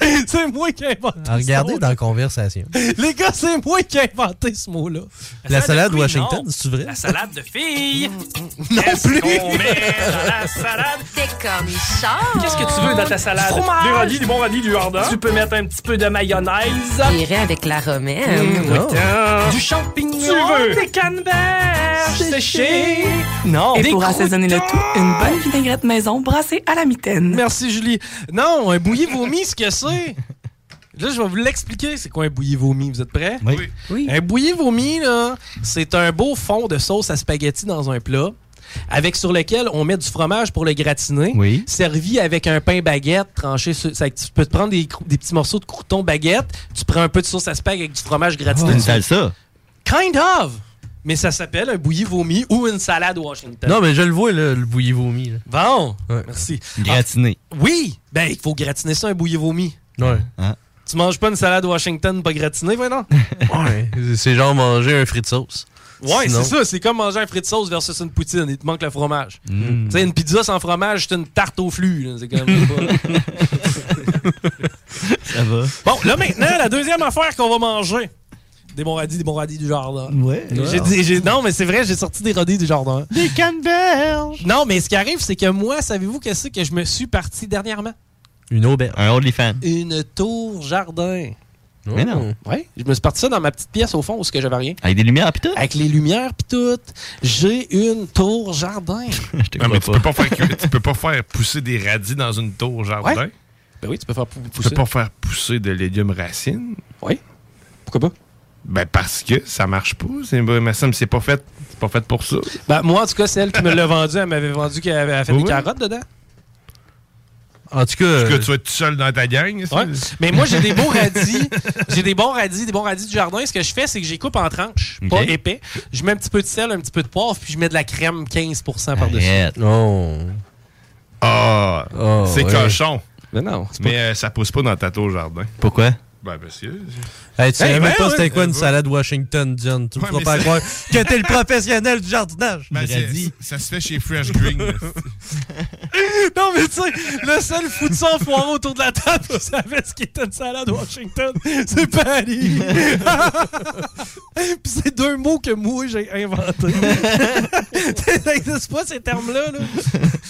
c'est moi qui ai inventé
À regarder
ce
dans la conversation.
Les gars, c'est moi qui ai inventé ce mot-là.
La salade
de
Washington, c'est-tu vrai?
La salade de filles.
Non
plus.
qu'on met dans la salade? T'es comme Charles.
Qu'est-ce que tu veux dans ta salade?
Du
radis, du bon radis, du jardin. Tu peux mettre un petit peu de mayonnaise.
J'irai avec la romaine.
Mmh, putain. Du champignon. Tu veux? Des canneberges séchées. Non.
Et
Des
pour assaisonner le tout, une bonne vinaigrette maison brassée à la mitaine.
Merci, Julie. Non, un bouilli vomi, ce que c'est? Là, je vais vous l'expliquer, c'est quoi un bouilli vomi? Vous êtes prêts?
Oui.
Un bouilli vomi, là, c'est un beau fond de sauce à spaghetti dans un plat, avec sur lequel on met du fromage pour le gratiner,
Oui.
servi avec un pain baguette tranché. Sur, ça, tu peux te prendre des, petits morceaux de crouton baguette, tu prends un peu de sauce à spag avec du fromage gratiné.
Une
dessus.
salsa.
Kind of! Mais ça s'appelle un bouilli vomi ou une salade Washington.
Non, mais je le vois, là, le bouilli vomi.
Bon,
Ouais.
merci.
Gratiné.
Ah, oui! Ben, il faut gratiner ça, un bouilli vomi.
Ouais.
Tu manges pas une salade Washington pas gratinée, ouais, non?
Ouais. C'est genre manger un frit de sauce.
Ouais,
Sinon-
c'est ça. C'est comme manger un frit de sauce versus une poutine. Il te manque le fromage.
Mm.
Tu sais, une pizza sans fromage, c'est une tarte au flux. là. C'est quand même pas...
Ça va.
Bon, là maintenant, la deuxième affaire qu'on va manger. Des bons radis, des bons radis du jardin.
Ouais.
J'ai dit- j'ai- non, mais c'est vrai, j'ai sorti des radis du jardin.
Des canneberges.
Non, mais ce qui arrive, c'est que moi, savez-vous qu'est-ce que je me suis parti dernièrement?
Une auberge.
Un OnlyFans.
Une tour jardin.
Mais non.
Ouais, je me suis parti ça dans ma petite pièce au fond où ce que j'avais rien.
Avec des lumières pis tout?
Avec les lumières pis tout. J'ai une tour jardin.
Non, mais tu peux, pas faire, que- tu peux pas faire pousser des radis dans une tour jardin.
Ouais. Ben oui, tu peux faire pou-
Tu
pousser.
peux pas faire pousser de légumes racines.
Oui. Pourquoi pas?
Ben parce que ça marche pas. C'est, ben, mais ça, c'est pas fait. C'est pas fait pour ça.
Ben, moi, en tout cas, celle qui me l'a vendu, elle m'avait vendu qu'elle avait fait
Oui,
des carottes dedans.
En tout cas.
Parce que
euh,
tu vas être tout seul dans ta gang.
Ouais. Mais moi, j'ai des beaux radis. J'ai des bons radis, des bons radis du jardin. Ce que je fais, c'est que j'y coupe en tranches, pas épais. Je mets un petit peu de sel, un petit peu de poivre, puis je mets de la crème 15% par-dessus.
Oh.
Ah,
Oh,
c'est
ouais.
cochon.
Mais non, pas...
Mais euh, ça pousse pas dans ta tour jardin.
Pourquoi?
Ben parce que.
Hey, tu savais
Hey,
même
ben
pas
ouais,
c'était quoi une
ouais.
salade Washington, John. Tu me feras pas croire que t'es le professionnel du jardinage.
Ben,
dit.
ça se fait chez Fresh Green.
Non, mais tu sais, le seul fou de sang foireux autour de la table qui savait ce qu'était une salade Washington, c'est Patty. Puis c'est deux mots que moi j'ai inventés. Ça n'existe pas ces termes-là. là.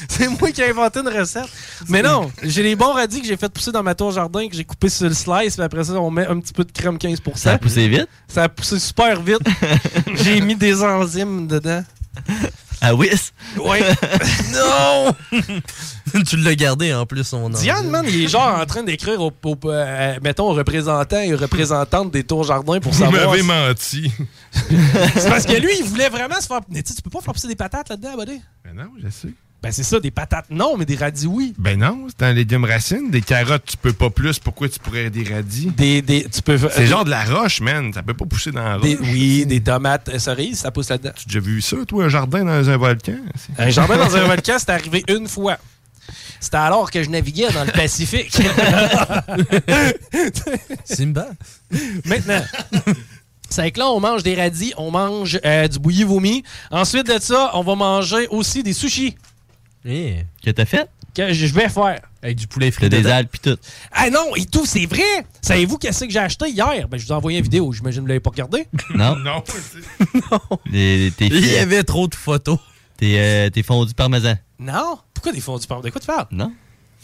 C'est moi qui ai inventé une recette. Mais non, j'ai les bons radis que j'ai fait pousser dans ma tour jardin, que j'ai coupé sur le slice, puis après ça, on met un petit peu de crème 15%
Ça a poussé vite?
Ça a poussé super vite. j'ai mis des enzymes dedans.
Ah oui?
Ouais. non!
tu l'as gardé en plus, son nom.
Diane, man, il est genre en train d'écrire au, au- euh, mettons, aux représentants et aux représentantes des tours jardins pour
Vous
savoir.
m'avez
si-
menti.
C'est parce que lui, il voulait vraiment se faire. Mais tu sais, tu peux pas faire pousser des patates là-dedans, buddy.
Ben non, je sais.
Ben c'est ça, des patates non, mais des radis oui.
Ben non, c'est un légume racine. Des carottes, tu peux pas plus. Pourquoi tu pourrais des radis?
Des, des, tu peux,
C'est genre de la roche, man. Ça peut pas pousser dans la roche.
Des- oui, des tomates euh, cerises, ça pousse là-dedans.
Tu as déjà vu ça, toi, un jardin dans un volcan?
Un jardin dans un volcan, c'est arrivé une fois. C'était alors que je naviguais dans le Pacifique.
Simba.
Maintenant. C'est que là, on mange des radis, on mange euh, du bouilli vomi. Ensuite de ça, on va manger aussi des sushis.
Que t'as fait?
Que je vais faire.
Avec du poulet frit
des algues pis tout.
Ah non, et tout, c'est vrai! Savez-vous qu'est-ce que j'ai acheté hier? Ben, je vous ai envoyé une vidéo, j'imagine que vous l'avez pas regardé.
Non?
non.
Les- tes
Il y avait trop de photos.
T'es euh, fondu parmesan.
Non? Pourquoi des fondus par? De quoi tu parles?
Non?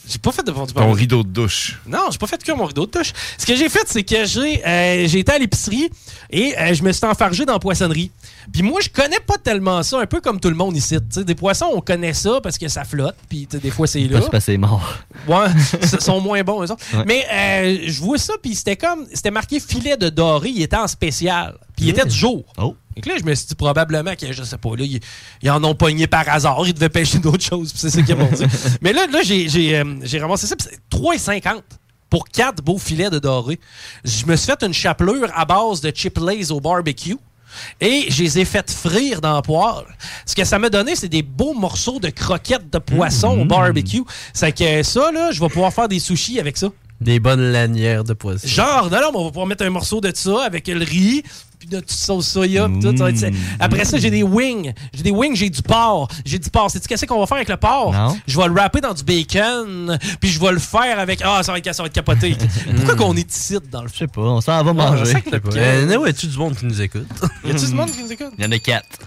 J'ai pas fait de
Ton rideau de douche.
Non, j'ai pas fait que mon rideau de touche. Ce que j'ai fait, c'est que j'ai euh, été à l'épicerie et euh, je me suis enfargé dans la poissonnerie. Puis moi, je connais pas tellement ça, un peu comme tout le monde ici. Des poissons, on connaît ça parce que ça flotte, puis des fois c'est là.
Pas se passer mort.
Ouais, ils sont moins bons, eux autres.
Ouais.
Mais euh, je vois ça, puis c'était comme. C'était marqué filet de doré, il était en spécial. Il était du jour.
Oh.
Et que là, je me suis dit probablement que, je sais pas, là, ils, ils en ont pogné par hasard, ils devaient pêcher d'autres choses, c'est ça qu'ils m'ont dit. Mais là, là j'ai j'ai, euh, j'ai ramassé ça, c'est 3,50 pour 4 beaux filets de doré. Je me suis fait une chapelure à base de chip lays au barbecue. Et je les ai fait frire dans la poêle. Ce que ça m'a donné, c'est des beaux morceaux de croquettes de poisson au barbecue. C'est que ça, là, je vais pouvoir faire des sushis avec ça.
Des bonnes lanières de poisson.
Genre, non, non, mais on va pouvoir mettre un morceau de ça avec le riz, puis de sauce soya, puis tout. ça. Après ça, j'ai des wings. J'ai des wings, j'ai du porc. J'ai du porc. Sais-tu qu'est-ce qu'on va faire avec le porc?
Non.
Je vais le wrapper dans du bacon, puis je vais le faire avec. Ah, ça va être, ça va être capoté. Pourquoi qu'on est ici, dans le
Je sais pas, on s'en va
Ah,
manger.
le
Ouais,
camp.
Euh, ouais, tu du monde qui nous écoute?
Y a-tu du monde qui nous écoute?
Il y en a quatre.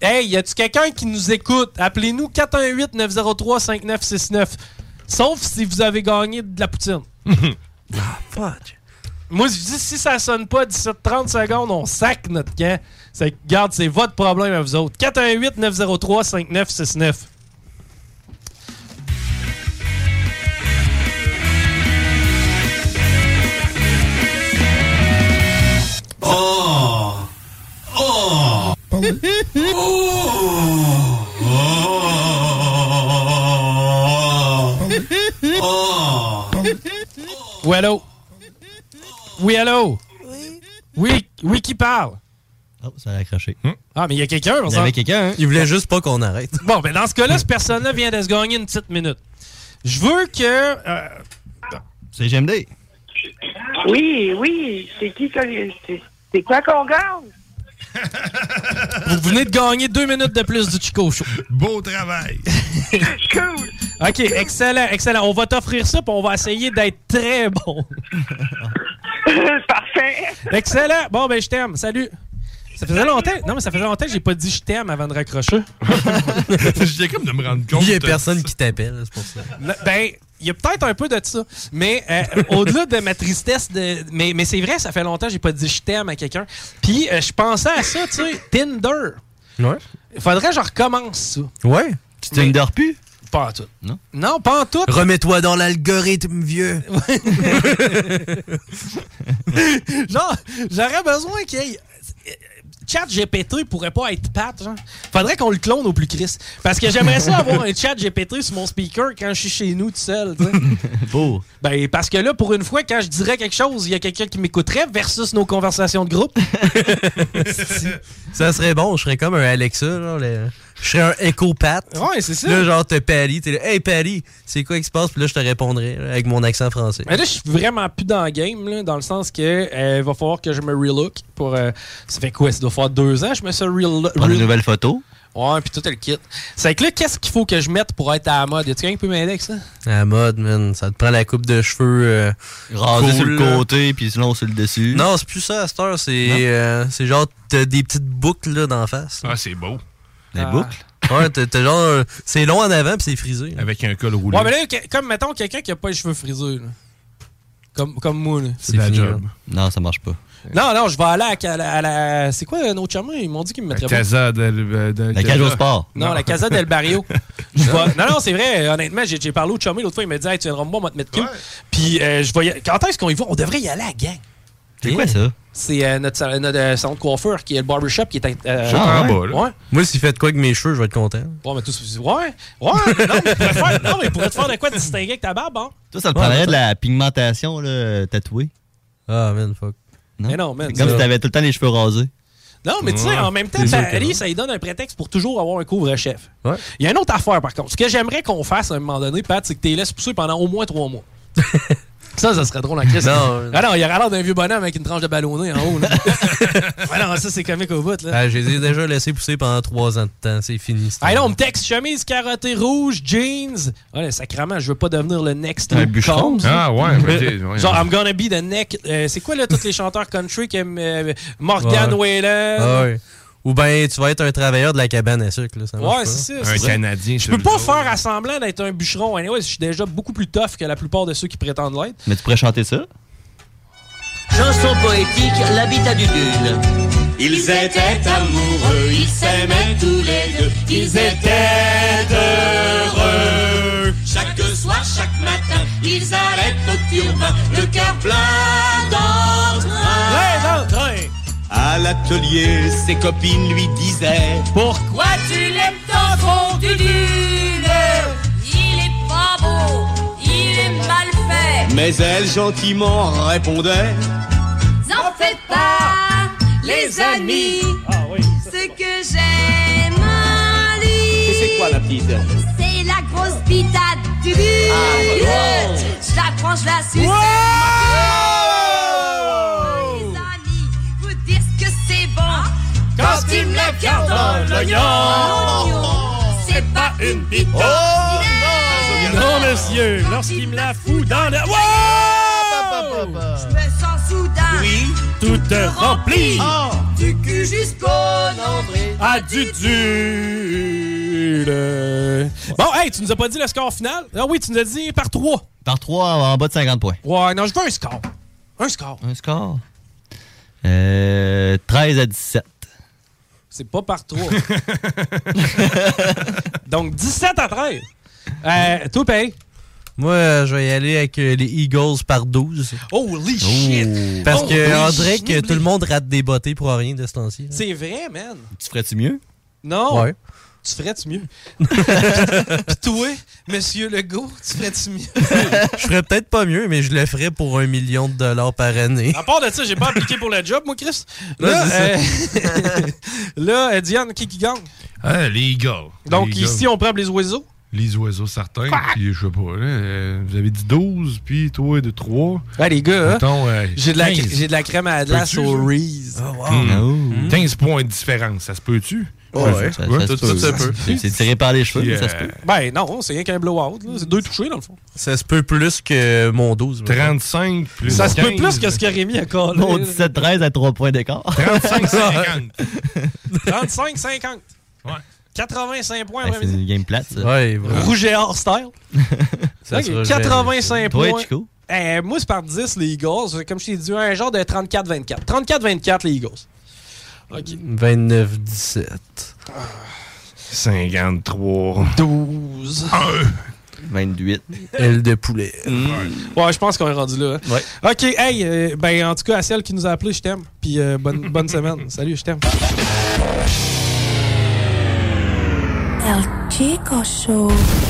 Hey, y a-tu quelqu'un qui nous écoute? Appelez-nous 418-903-5969. Sauf si vous avez gagné de la poutine.
Ah, fuck.
Moi, je dis, si ça sonne pas d'ici 30 secondes, on sac notre camp. C'est, garde, c'est votre problème à vous autres. 418-903-5969.
Oh! Oh! Oh!
Oui, allô? Oui, allô? Oui, oui, qui parle?
Oh, ça a accroché.
Ah, mais il y a quelqu'un,
Il y avait quelqu'un, hein?
Il voulait juste pas qu'on arrête.
Bon, ben dans ce cas-là, cette personne-là vient de se gagner une petite minute. Je veux que... euh,
C'est GMD.
Oui, oui. C'est qui que- c'est- C'est quoi qu'on gagne?
vous venez de gagner deux minutes de plus du Chico Show.
Beau travail.
cool.
OK, excellent, excellent. On va t'offrir ça, puis on va essayer d'être très bon.
Parfait.
Excellent. Bon, ben je t'aime. Salut. Ça faisait longtemps. Non, mais ça faisait longtemps que j'ai pas dit je t'aime avant de raccrocher.
J'étais comme de me rendre compte.
Il y a personne qui t'appelle, c'est pour ça.
Ben, il y a peut-être un peu de ça. Mais euh, au-delà de ma tristesse, de, mais, mais c'est vrai, ça fait longtemps que j'ai pas dit je t'aime à quelqu'un. Puis euh, je pensais à ça, tu sais, Tinder.
Ouais.
Il faudrait que je recommence ça.
Ouais.
Tu Tinder plus?
Pas en tout.
Non.
Non, pas en tout.
Remets-toi dans l'algorithme, vieux.
genre, j'aurais besoin qu'il y ait. Chat GPT pourrait pas être pat, genre. Faudrait qu'on le clone au plus Chris. Parce que j'aimerais ça avoir un chat GPT sur mon speaker quand je suis chez nous tout seul, tu sais.
Beau.
Ben, parce que là, pour une fois, quand je dirais quelque chose, il y a quelqu'un qui m'écouterait versus nos conversations de groupe.
Ça serait bon, je serais comme un Alexa, genre, le- je serais un Echo Pat.
Ouais, c'est ça.
Là, genre, t'es Patty, t'es là, hey Patty, c'est quoi qui se passe? Puis là, je te répondrais là, avec mon accent français.
Mais là, je suis vraiment plus dans le game, là, dans le sens que euh, il va falloir que je me relook pour. euh, ça fait quoi? Ça doit faire deux ans je me suis relook.
Prendre une nouvelle photo.
Ouais, puis tout le kit. C'est que là, qu'est-ce qu'il faut que je mette pour être à la mode? Y a-tu quelqu'un qui peut m'aider avec ça?
À la mode, man. Ça te prend la coupe de cheveux. euh,
Rasé
cool,
sur le
là.
côté, puis sinon sur le dessus.
Non, c'est plus ça à cette heure. C'est euh, c'est genre, t'as des petites boucles là, d'en face.
Ah, c'est beau.
Des
Ah.
boucles?
Ouais, t'as t'as genre. euh, C'est long en avant, puis c'est frisé.
Avec un col roulé.
Ouais, mais là, que- comme mettons quelqu'un qui a pas les cheveux frisés, là. Comme, comme moi, là.
C'est la job. Non, ça marche pas.
Non, non, je vais aller à, à la. à la- c'est quoi nos chemins? Ils m'ont dit qu'ils me mettraient pas.
Casa del, del-
La cage au sport.
Non, la Casa del Barrio. Je vais- Non, non, c'est vrai. Honnêtement, j'ai j'ai parlé au chumé l'autre fois. Il m'a dit, hey, tu viendras me voir, on va te mettre cool. Puis, euh, je vais y- quand est-ce qu'on y va? On devrait y aller à la gang.
C'est quoi ça?
C'est euh, notre, notre euh, salon de coiffeur qui est le barbershop qui est. euh,
Ah,
ouais.
ouais.
Ouais.
Moi, s'il fait de quoi avec mes cheveux, je vais être content.
Ouais, mais tout, ouais, ouais, non, mais il pourrait faire, non, mais il pourrait te faire de quoi de distinguer avec ta barbe, hein?
Toi, ça te prendrait de la pigmentation là, tatouée?
Ah, man, fuck.
Non?
Mais non, man,
Comme si t'avais tout le temps les cheveux rasés.
Non, mais tu sais,
Ouais.
en même temps, Paris,
non.
ça lui donne un prétexte pour toujours avoir un couvre-chef. Il y a une autre affaire, par contre. Ce que j'aimerais qu'on fasse à un moment donné, Pat, c'est que tu les laisses pousser pendant au moins trois mois. Ça, ça serait drôle en Christ.
Non.
Ah non, il y aurait l'air d'un vieux bonhomme avec une tranche de ballonné en haut. Là. ah non, ça, c'est comique au bout. Là.
Ah, je les ai déjà laissés pousser pendant trois ans de temps. C'est fini.
Ah non, on me texte chemise carottée rouge, jeans. Ouais, sacrément, je veux pas devenir le next
Un bûcheron?
Combs.
Ah, ouais, t'es- ouais.
Genre, I'm gonna be the next. euh, c'est quoi là, tous les chanteurs country comme euh, Morgan
Ouais.
Whalen?
Ah ouais. Ou bien, tu vas être un travailleur de la cabane à sucre. Là, ça
Ouais, c'est ça. c'est ça. Je peux pas faire à semblant d'être un bûcheron. Anyway, je suis déjà beaucoup plus tough que la plupart de ceux qui prétendent l'être.
Mais tu pourrais chanter ça?
Chanson poétique, l'habitat du dune. Ils étaient amoureux, ils s'aimaient tous les deux, ils étaient heureux. Chaque soir, chaque matin, ils allaient au turbin, le cœur plein d'entrain. À l'atelier, ses copines lui disaient Pourquoi tu l'aimes tant fond du Il est pas beau, il est mal fait. Mais elle gentiment répondait
N'en faites pas, les amis. Ce que j'aime en lui.
C'est quoi ma petite?
C'est la grosse bitate du.
Ah,
Je la prends, je la suce. Tu me la gardes dans l'oignon. C'est pas une bite
Non, monsieur, lorsqu'il me la fout dans le.
Je me sens soudain.
Oui.
Tout rempli.
Du cul jusqu'au nombril.
Ah, du dul. Bon, hey, tu nous as pas dit le score final? Ah oui, tu nous as dit par 3.
Par 3 en bas de 50 points.
Ouais, non, je veux un score. Un score.
Un score? Euh, 13 à 17.
C'est pas par 3. Donc, 17 à 13. Euh, toi, paye.
Moi, euh, je vais y aller avec euh, les Eagles par 12.
Holy shit!
Parce
Holy
que on dirait que
shit.
tout le monde rate des bottées pour rien de ce temps-ci. là.
C'est vrai, man.
Tu ferais-tu mieux?
Non.
Ouais.
Tu ferais-tu mieux? Puis toi, monsieur Legault, tu ferais-tu mieux?
je ferais peut-être pas mieux, mais je le ferais pour un million de dollars par année.
À part de ça, j'ai pas appliqué pour le job, moi, Chris. Là, euh, là euh, Diane, qui qui gagne?
Ah, les Eagles.
Donc,
Les
ici, on prend les oiseaux?
Les oiseaux certains, puis je sais pas, là, euh, vous avez dit 12, puis toi de 3.
Ouais, les gars, hein,
Mettons, euh,
j'ai de, la
15.
j'ai de la crème à glace au? Reese.
Hmm. 15 points de différence, ça se peut-tu?
Ouais,
ça- ça se peut. C'est- tiré par les cheveux, mais ça se
euh,
peut.
Ben non, c'est rien qu'un blowout. là. C'est deux touchés, dans le fond.
Ça se peut plus que mon 12. mettons.
35 plus
Ça se peut
15.
plus que ce que Rémi a collé.
Mon 17-13 à 3 points d'écart.
35-50.
35-50.
Ouais.
85 points
Ben,
après
c'est une game plate, ça.
Ouais.
Rouge et or style.
Ça
Ok,
sera
85
Toi,
points.
Chico?
Eh, moi, c'est par 10, les Eagles. Comme je t'ai dit, un genre de 34-24. 34-24, les Eagles. OK.
29-17.
53.
12.
28.
Aile de poulet.
Ouais, je pense qu'on est rendu là. hein.
Ouais.
OK, hey, euh, ben, en tout cas, à celle qui nous a appelé, je t'aime. Puis euh, bonne, bonne semaine. Salut, je t'aime.
El Chico Show.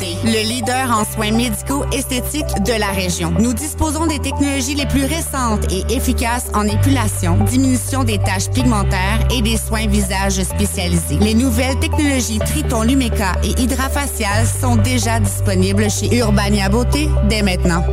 Le leader en soins médicaux esthétiques de la région. Nous disposons des technologies les plus récentes et efficaces en épilation, diminution des taches pigmentaires et des soins visage spécialisés. Les nouvelles technologies Triton Lumeca et Hydrafacial sont déjà disponibles chez Urbania Beauté dès maintenant.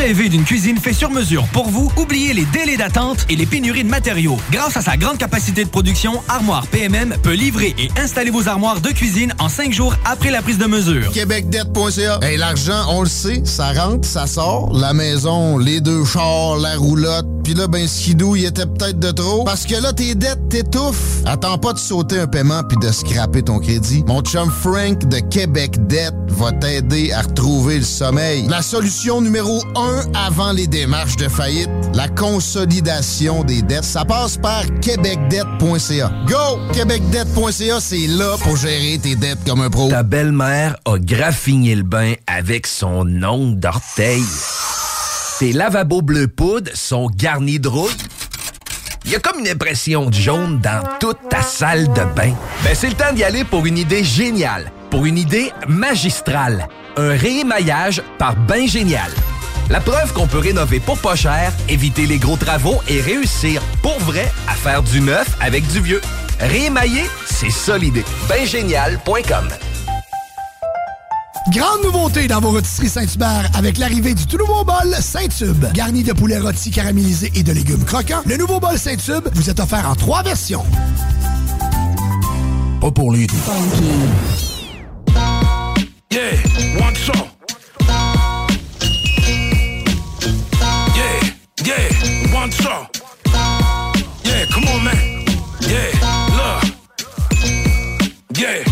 Rêvez d'une cuisine faite sur mesure pour vous? Oubliez les délais d'attente et les pénuries de matériaux. Grâce à sa grande capacité de production, Armoire PMM peut livrer et installer vos armoires de cuisine en cinq jours après la prise de mesure.
québecdebt.ca. Hey, l'argent, on le sait, ça rentre, ça sort. La maison, les deux chars, la roulotte. Puis là, ben, skidou, il était peut-être de trop. Parce que là, tes dettes t'étouffent. Attends pas de sauter un paiement puis de scraper ton crédit. Mon chum Frank de Québec Debt va t'aider à retrouver le sommeil. La solution numéro un avant les démarches de faillite, la consolidation des dettes, ça passe par québecdebt.ca. Go! québecdebt.ca, c'est là pour gérer tes dettes comme un pro.
Ta belle-mère a graffiné le bain avec son ongle d'orteil. Tes lavabos bleu poudre sont garnis de rouille. Il y a comme une impression de jaune dans toute ta salle de bain. Ben, c'est le temps d'y aller pour une idée géniale, pour une idée magistrale. Un réémaillage par Bain Génial. La preuve qu'on peut rénover pour pas cher, éviter les gros travaux et réussir pour vrai à faire du neuf avec du vieux. Réémailler, c'est ça l'idée. Baingénial.com
Grande nouveauté dans vos rôtisseries Saint-Hubert avec l'arrivée du tout nouveau bol Saint-Tube. Garni de poulet rôti caramélisé et de légumes croquants, le nouveau bol Saint-Tube vous est offert en trois versions.
Pas pour lui.
Yeah, one song. One song. Yeah, come on, man. Yeah, look. Yeah,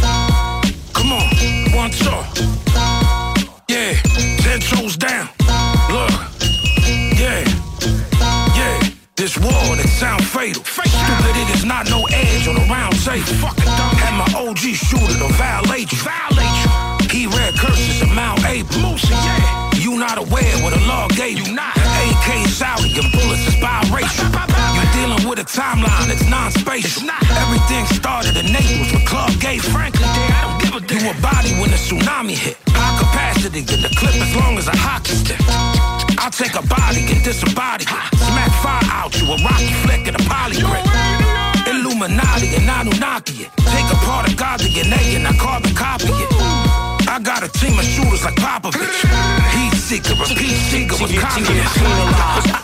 come on, one shot. Yeah, ten toes down. Look, yeah, yeah. This war that sound fatal. Stupid, it is not no edge on the round table. Fucking dumb. Had my OG shooter to violate you. Violate you. He read curses of Mount April. Musa, yeah. Not aware what the law gave you. Not. AK's out and bullets is biracial. You're dealing with a timeline that's non-spatial. Everything started in Naples with Club Gay. Frankly, I don't give a damn. You a body when the tsunami hit. High capacity, get the clip as long as a hockey stick. I'll take a body and disembody it. Smack fire out you, a rocky flick and a poly grip. Illuminati and Anunnaki it. Take apart a god DNA and I carbon copy it. I got a team of shooters like Popovich. Seeker, peace seeker with confidence.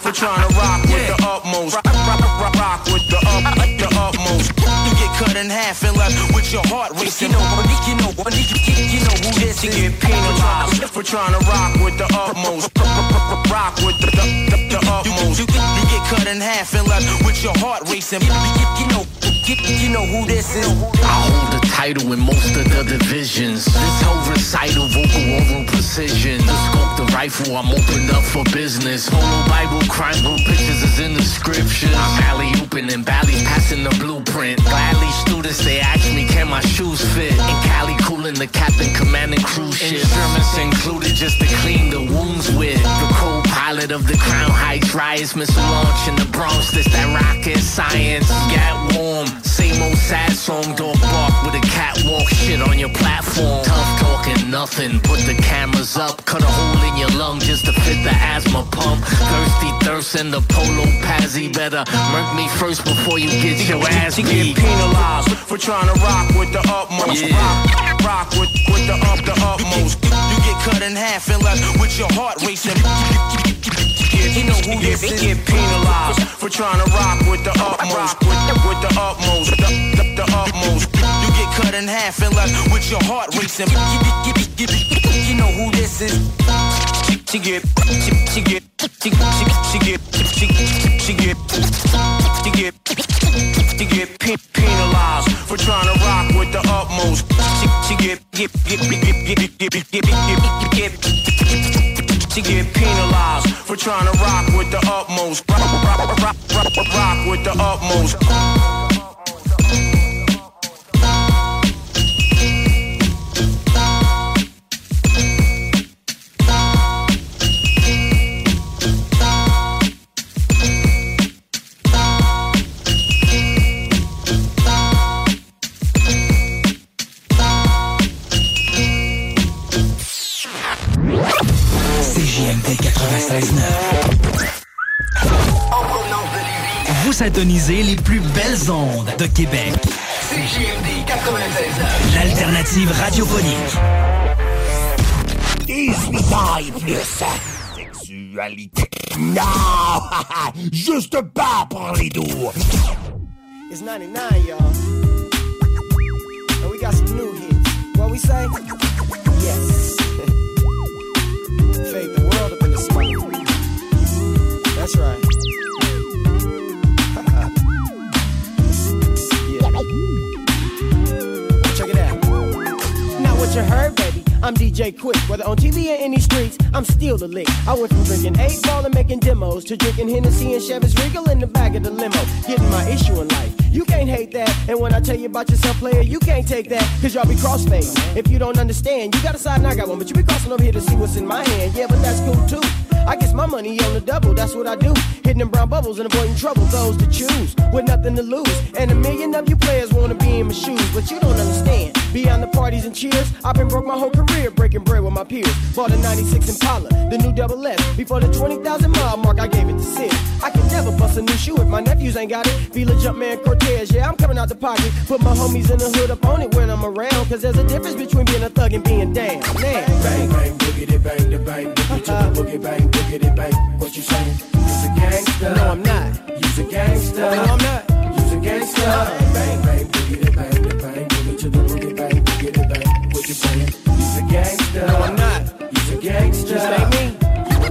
for trying to rock with the utmost. Rock, rock, rock, with the up, the utmost. You get cut in half and left with your heart racing. You know, you know, you, know who this is. get penalized for trying to rock with the utmost. Rock with the, the, the, the utmost. You, get cut in half and left with your heart racing. You know, you, you know who this is.
I hold the title in most of the divisions. This whole recital, vocal oral precision. The scope, the rifle, I'm opened up for business. Polo Bible, crime book pictures is in the scriptures. I'm alley open and Bally passing the blueprint. Gladly students, they ask me, can my shoes fit? In Cali, cooling the captain, commanding cruise ship. Instruments included just to clean the wounds with. The co-pilot of the Crown Heights riots, missile launch in the Bronx. This that rocket science. Get warm, same old sad song. Dog bark with a catwalk shit on your platform. Tough talking, nothing. Put the cameras up, cut a hole in your lung just to fit the asthma pump. Thirsty thirst in the polo pazzy. Better murk me first before you get your ass beat.
You get penalized for trying to rock with the utmost. Rock, rock with, with the up, the utmost. You get cut in half and left with your heart racing. You know who this is. Get penalized for trying to rock with the utmost. With, with the utmost, the, the, the utmost. You get cut in half and left with your heart racing. You, know who this is. She, she get, she, get, she, she, she get, she, get, she get, she get pe- penalized for trying to rock with the utmost. She, get, get, get, get, get, get, get, get, get, get, get, she get penalized for trying to rock with the utmost. Rock, rock, rock, rock, rock, rock with the utmost.
96.9. Vous syntonisez les plus belles ondes de Québec. CJMD 96.9. L'alternative radiophonique.
18 ans et plus. Sexualité. Non! Juste pas pour les doux.
It's 99, y'all. And we got some new hits. What we say? Yes. Quick. Whether on TV or in these streets, I'm still the lick. I went from drinking eight ball and making demos to drinking Hennessy and Chevy's Regal in the back of the limo. Getting my issue in life. You can't hate that. And when I tell you about yourself, player, you can't take that. Cause y'all be crossfades. If you don't understand, you got a side and I got one. But you be crossing over here to see what's in my hand. Yeah, but that's cool too. I guess my money on the double, that's what I do. Hitting them brown bubbles and avoiding trouble, those to choose. With nothing to lose. And a million of you players wanna be in my shoes, but you don't understand. Beyond the parties and cheers, I've been broke my whole career breaking bread with my peers. Bought a 96 Impala, the new double S. Before the 20,000 mile mark, I gave it to Sid. I can never bust a new shoe if my nephews ain't got it. Feel a Jumpman Cortez, yeah, I'm coming out the pocket. Put my homies in the hood up on it when I'm around. Cause there's a difference between being a thug and being down. Now,
Bang, bang, boogity, bang, the bang, boogie to the boogie, bang, boogity, bang. What you saying? You's a gangster.
No, I'm not.
You's a gangster.
No, I'm not.
You's a gangster. Bang, bang, boogity, bang, the bang, boogie to the boogie, bang, boogity, bang. What you saying? You's a gangster.
No, I'm not.
You's a gangster.
Just ain't me.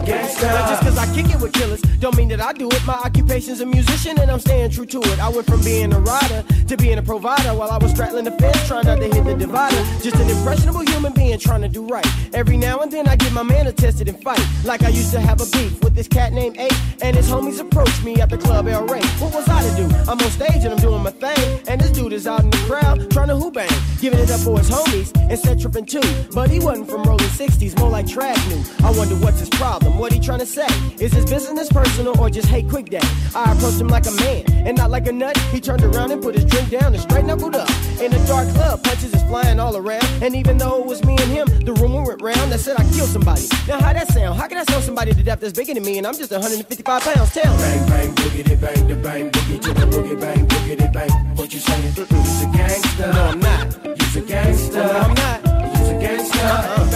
A gangster.
Now, just cause I kick it with killers, don't mean that I do it. My occupation's a musician and I'm staying true to it. I went from being a rider to being a provider while I was straddling the fence trying not to hit the divider. Just an impressionable human being trying to do right. Every now and then I get my man attested and fight. Like I used to have a beef with this cat named Ape and his homies approached me at the club Rey. What was I to do? I'm on stage and I'm doing my thing. And this dude is out in the crowd trying to hoop bang. Giving it up for his homies and said tripping too. But he wasn't from rolling 60s, more like trash new. I wonder what's his problem, what he trying to say. Is his business personal or just hate quick day? I approached him like a man and not like a nut. He turned around and put his drink down and straight knuckled up. In a dark club, punches is flying all around. And even though it was me and him, the rumor went round that said I killed somebody. Now how that sound? How can I sell somebody to death that's bigger than me and I'm just 155 pounds? Tell me.
Bang, bang, boogity, bang, the bang, boogie to the boogie, bang, boogity, bang. What you saying? You's a gangster.
No, I'm not.
You's a gangster.
No, I'm not.
You's a gangster. Bang,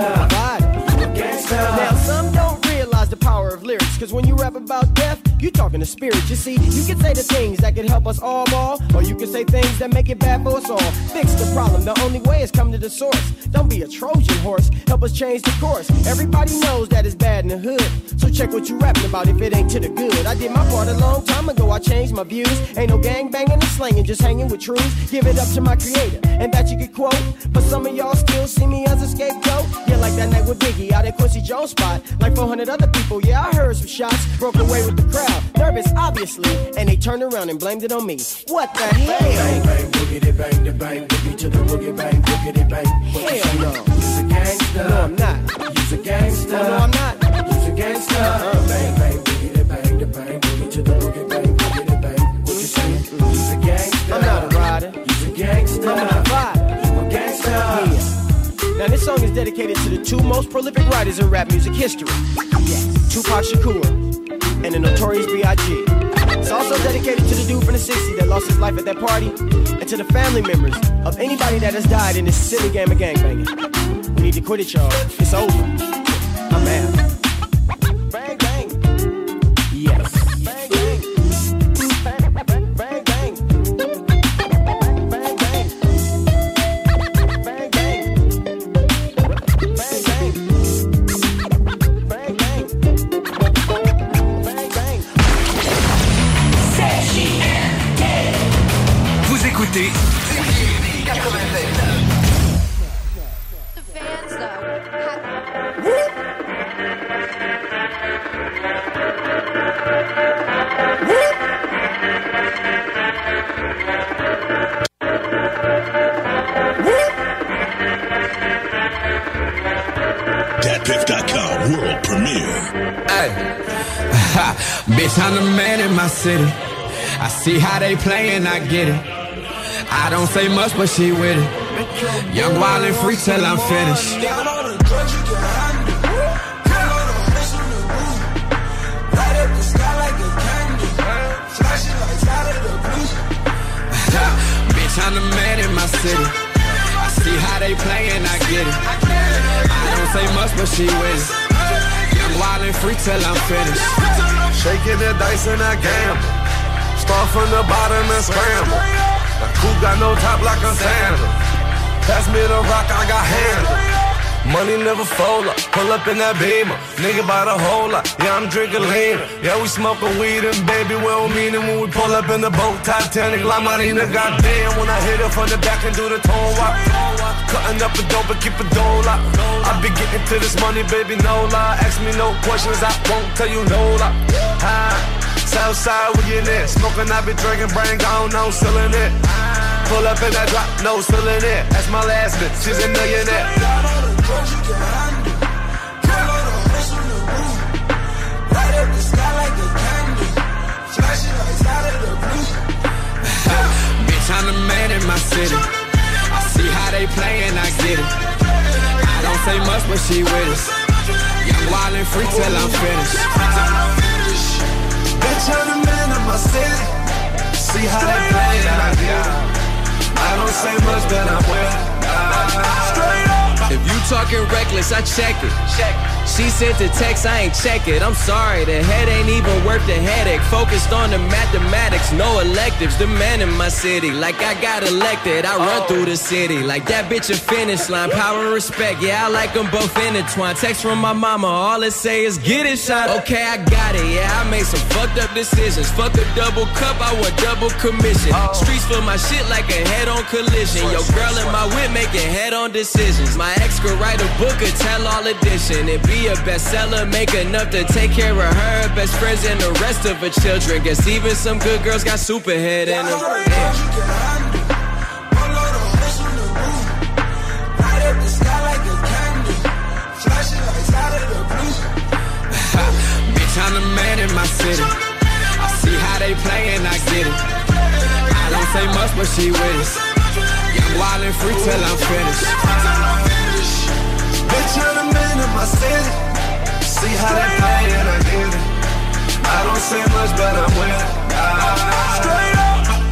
a gangster.
I'm a provider.
You a.
Now, some don't realize the power of lyrics, cause when you rap about death, you talking to spirits. You see, you can say the things that can help us all ball, or you can say things that make it bad for us all. Fix the problem, the only way is come to the source. Don't be a Trojan horse, help us change the course. Everybody knows that it's bad in the hood, so check what you rapping about if it ain't to the good. I did my part a long time ago, I changed my views. Ain't no gang banging and slanging, just hanging with truths. Give it up to my creator, and that you could quote. But some of y'all still see me as a scapegoat. That night with Biggie out at Quincy Jones spot. Like 400 other people, yeah, I heard some shots. Broke away with the crowd. Nervous, obviously. And they turned around and blamed it on me. What the hell?
Bang, bang, boogity, bang, the bang, boogie to the boogie, bang, boogity, bang. What
Hell no.
You's a gangster.
No, I'm not.
You's a gangster.
No, I'm not.
You's a gangster. Uh-uh. Bang, bang,
this song is dedicated to the two most prolific writers in rap music history yes. Tupac Shakur and the Notorious B.I.G. It's also dedicated to the dude from the 60s that lost his life at that party and to the family members of anybody that has died in this silly game of gangbanging. We need to quit it, y'all. It's over. I'm out.
City. I see how they play and I get it. I don't say much, but she with it. Young, wild, and free till I'm finished. Bitch, I'm the man in my city. I see how they play and I get it. I don't say much, but she with it. Young, wild, and free till I'm finished.
Shaking the dice and I gamble. Start from the bottom and scramble. The coupe got no top like a sandal. Pass me the rock, I got handle. Money never fold up, pull up in that beamer. Nigga buy the whole lot, yeah, I'm drinking lean. Yeah, we smoking weed and baby, we don't mean it when we pull up in the boat. Titanic, La Marina, goddamn. When I hit her from the back and do the tone walk. Cutting up a dope and keep a lock. I be getting to this money, baby, no lie. Ask me no questions, I won't tell you no lie. Southside, we in it. Smoking, I be drinking, brain gone, no selling it. Pull up in that drop, no selling it. That's my last bit, she's a millionaire.
See play and I get it. I don't say much, but she with us. Young, wild, and free till I'm finished.
Bitch, I'm the man of my city. See how they play and I get it. I don't say much, but I'm with it.
If you talking reckless, I check it. Check. She sent the text, I ain't check it. I'm sorry, the head ain't even worth the headache. Focused on the mathematics, no electives. The man in my city, like I got elected. I run oh. through the city, like that bitch a finish line. Power and respect, yeah, I like them both intertwined. Text from my mama, all it say is get it shot. Okay, I got it, yeah, I made some fucked up decisions. Fuck a double cup, I want double commission. Oh. Streets for my shit like a head on collision. Yo, girl in my whip making head on decisions. My ex could write a book, a tell all edition. It be a bestseller, make enough to take care of her, best friends, and the rest of her children. Guess even some good girls got superhead in them. Bitch, I'm the man in my city. I see how they play and I get it. I don't say much, but she with us. Young, wild, and free till I'm finished.
Bitch, I'm the man of my city. See how they play and I get it. I don't say much, but I'm with it. Straight up.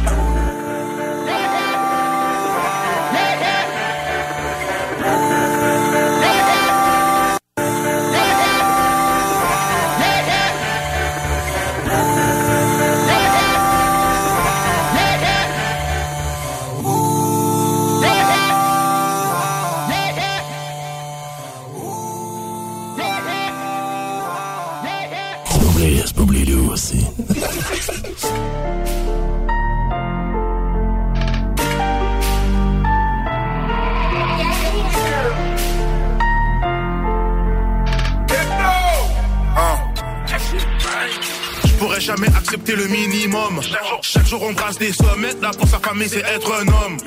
Jamais accepter le minimum. Chaque jour on brasse des sommes. Être là pour sa famille, c'est être un homme.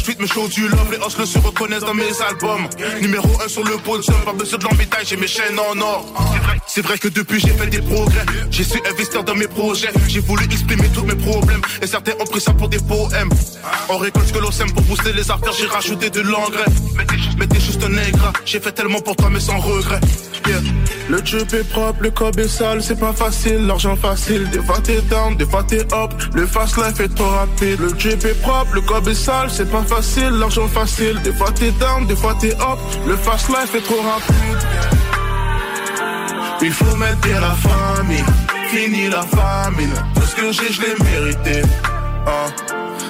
Le street me show du love, les hustlers se reconnaissent dans mes albums. Numéro 1 sur le podium, pas besoin de l'embêtage, j'ai mes chaînes en or. C'est vrai que depuis j'ai fait des progrès. J'ai su investir dans mes projets. J'ai voulu exprimer tous mes problèmes. Et certains ont pris ça pour des poèmes. On récolte ce que l'on sème pour booster les artères, j'ai rajouté de l'engrais. Mais t'es juste un nègre. J'ai fait tellement pour toi, mais sans regret. Le tube est propre, le cob est sale, c'est pas facile, l'argent facile. Des fois t'es down, des fois t'es up, le fast life est trop rapide. Le tube est propre, le cob est sale, c'est pas facile, l'argent facile. Des fois t'es down, des fois t'es up, le fast life est trop rapide. Il faut mettre la famille, fini la famine. Tout ce que j'ai, je l'ai mérité. Ah.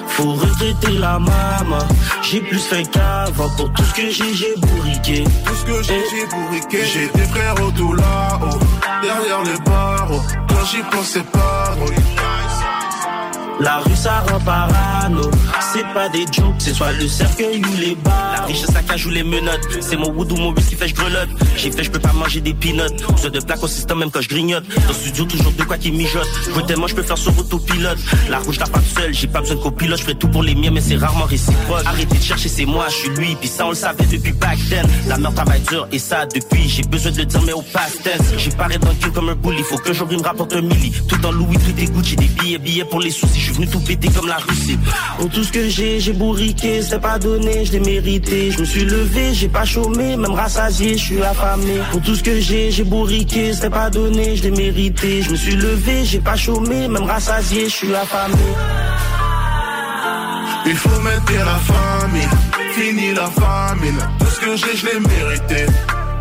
Faut regretter la maman. J'ai plus faim qu'avant. Pour tout ce que j'ai, j'ai bourriqué.
Tout ce que j'ai, j'ai bourriqué. J'ai des frères au tout là-haut, derrière les barreaux. Quand j'y pense, c'est pas.
La rue ça rend parano. C'est pas des jokes, c'est soit le cercueil ou les bars La richesse à cage ou les menottes. C'est mon wood ou mon whisky fait je grelotte. J'ai fait je peux pas manger des peanuts. Soit de plat consistant même quand je grignote. Dans le studio toujours de quoi qui mijote. Je veux tellement je peux faire sur autopilote. La rouge la pas seul, j'ai pas besoin de copilote. Je ferai tout pour les miens mais c'est rarement réciproque. Arrêtez de chercher c'est moi, je suis lui. Puis ça on le savait depuis back then. La merde travaille dur et ça depuis. J'ai besoin de le dire mais au past J'ai paré dans le comme un bully. Faut que j'ouvre me rapporte un milli Tout en Louis, tout est Gucci. Des billets, billets pour les soucis suis venu tout péter comme la Russie. Pour tout ce que j'ai, j'ai bourriqué, c'est pas donné, je l'ai mérité. Je me suis levé, j'ai pas chômé, même rassasié, je suis affamé. Pour tout ce que j'ai, j'ai bourriqué, c'est pas donné, je l'ai mérité. Je me suis levé, j'ai pas chômé, même rassasié, je suis affamé.
Il faut mettre la famille, fini la famine. Tout ce que j'ai, je l'ai mérité.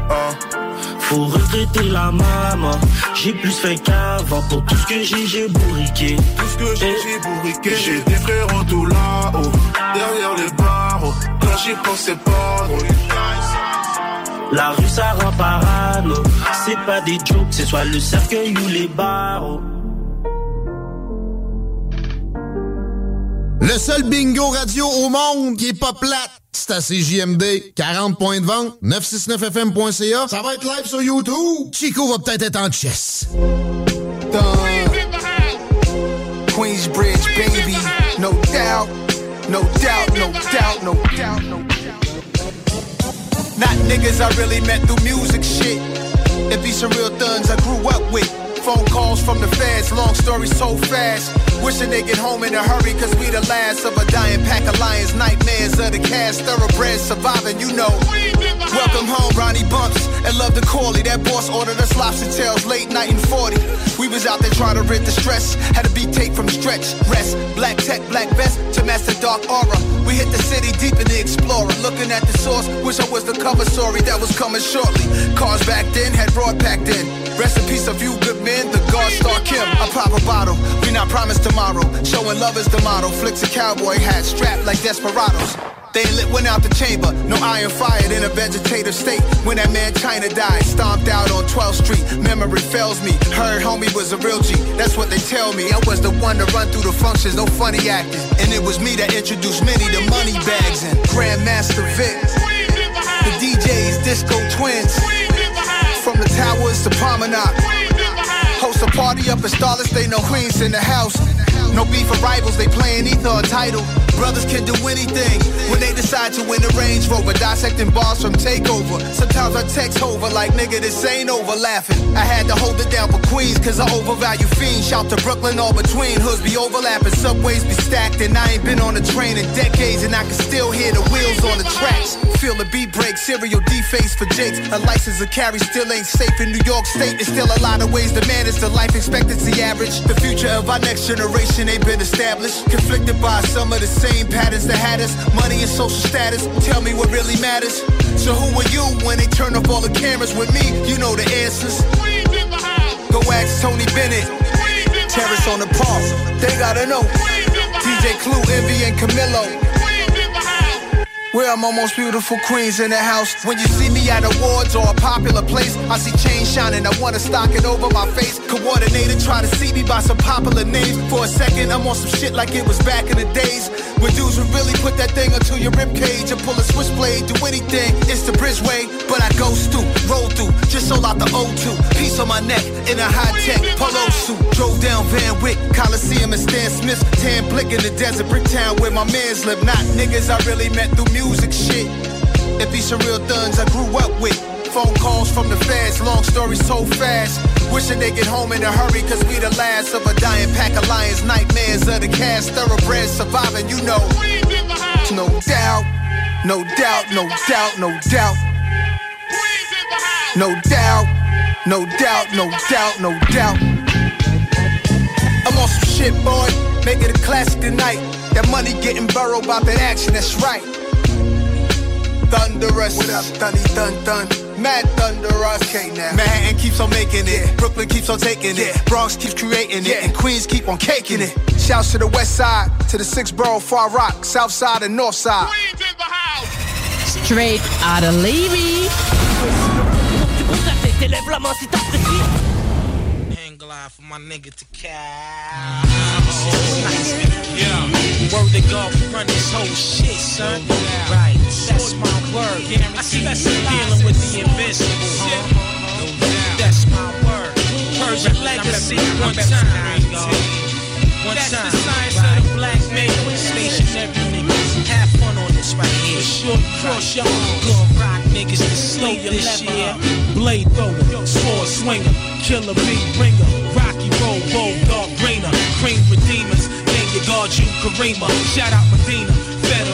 Ah.
Faut regretter la maman. J'ai plus fait qu'avant. Pour tout ce que j'ai, j'ai bourriqué.
Tout ce que j'ai, j'ai bourriqué. J'ai des frérots tout là-haut, derrière les barreaux. Quand j'y pense, c'est pas drôle.
La rue, ça rend parano. C'est pas des jokes, c'est soit le cercueil ou les barreaux.
Le seul bingo radio au monde qui est pas plate, c'est à CJMD. 40 points de vente, 969fm.ca. Ça va être live sur YouTube. Chico va peut-être être en chess.
Queensbridge, baby. No doubt, no doubt, no doubt, no doubt, no doubt. Not niggas I really met through music shit. It be some real thuns I grew up with. Phone calls from the feds, long story so fast. Wishing they get home in a hurry, cause we the last of a dying pack of lions. Nightmares of the cast, thoroughbreds surviving, you know. Welcome home, Ronnie Bumps, and love the Corley. That boss ordered us lobster tails late night in 40. We was out there trying to rid the stress. Had a beat tape from stretch, rest. Black tech, black vest to master dark aura. We hit the city deep in the explorer. Looking at the source, wish I was the cover story that was coming shortly. Cars back then had broad packed in. Rest in peace of you good men, the God Star Kim. I pop a bottle, we not promised tomorrow. Showing love is the motto. Flicks a cowboy hat strapped like desperados. They lit went out the chamber, no iron fired in a vegetative state. When that man China died, stomped out on 12th Street. Memory fails me. Heard homie was a real G. That's what they tell me. I was the one to run through the functions, no funny acting. And it was me that introduced many to money bags and Grandmaster Vic. The DJs, Disco Twins. From the towers to Promenade. A party up in Starless, they no Queens in the house. No beef or rivals, they playing either a title. Brothers can do anything when they decide to win a Range Rover. Dissecting bars from Takeover. Sometimes I text over like, nigga, this ain't over laughing. I had to hold it down for Queens, cause I overvalue fiends. Shout to Brooklyn, all between. Hoods be overlapping, subways be stacked. And I ain't been on a train in decades, and I can still hear the wheels on the tracks. Feel the beat break, serial deface for Jakes. A license to carry still ain't safe in New York State. There's still a lot of ways to manage the life expectancy average. The future of our next generation ain't been established. Conflicted by some of the same patterns that had. Money and social status. Tell me what really matters. So who are you when they turn off all the cameras with me? You know the answers. Go ask Tony Bennett. Terrace on the park. They gotta know. DJ Clue, Envy, and Camilo. Where are my most beautiful queens in the house? When you see me at awards or a popular place, I see chains shining. I wanna stock it over my face. Coordinator try to see me by some popular names. For a second, I'm on some shit like it was back in the days. When dudes would really put that thing onto your rib cage and pull a switchblade, do anything. It's the bridgeway, but I go through, roll through, just sold out the O2. Piece on my neck in a high tech polo suit. Drove down Van Wick, Coliseum and Stan Smith's. Tan blick in the desert, Bricktown where my mans live. Not niggas I really met through music shit. It be some real thuns I grew up with. Phone calls from the feds, long story so fast. Wishing they get home in a hurry, cause we the last of a dying pack of lions. Nightmares of the cast, thoroughbreds surviving, you know. No doubt, no doubt, no doubt, no doubt. No doubt, no doubt, no doubt, no doubt. I'm on some shit, boy. Make it a classic tonight. That money getting burrowed about that action, that's right. Thunderous. What up, Thunny Thun Thun? Mad Thunderous. Okay, now. Manhattan keeps on making it. Brooklyn keeps on taking it. Bronx keeps creating it. And Queens keep on caking it. Mm-hmm. Shouts to the west side, to the six borough, far rock, south side and north side.
Straight out of Levy.
T'élèves la main si.
Hang glide for my nigga to cow. Yeah. Word to God, run this whole shit, son. Right, that's my one time. One
That's
time.
the science of the black man.
Stationary niggas. Have fun on this right here. Short cross y'all. Good rock niggas to sleep this year. Blade thrower, sword swinger, killer beat ringer, Rocky roll, bulldog brainer, cream redeemers. Name your
Karima. Shout out Medina.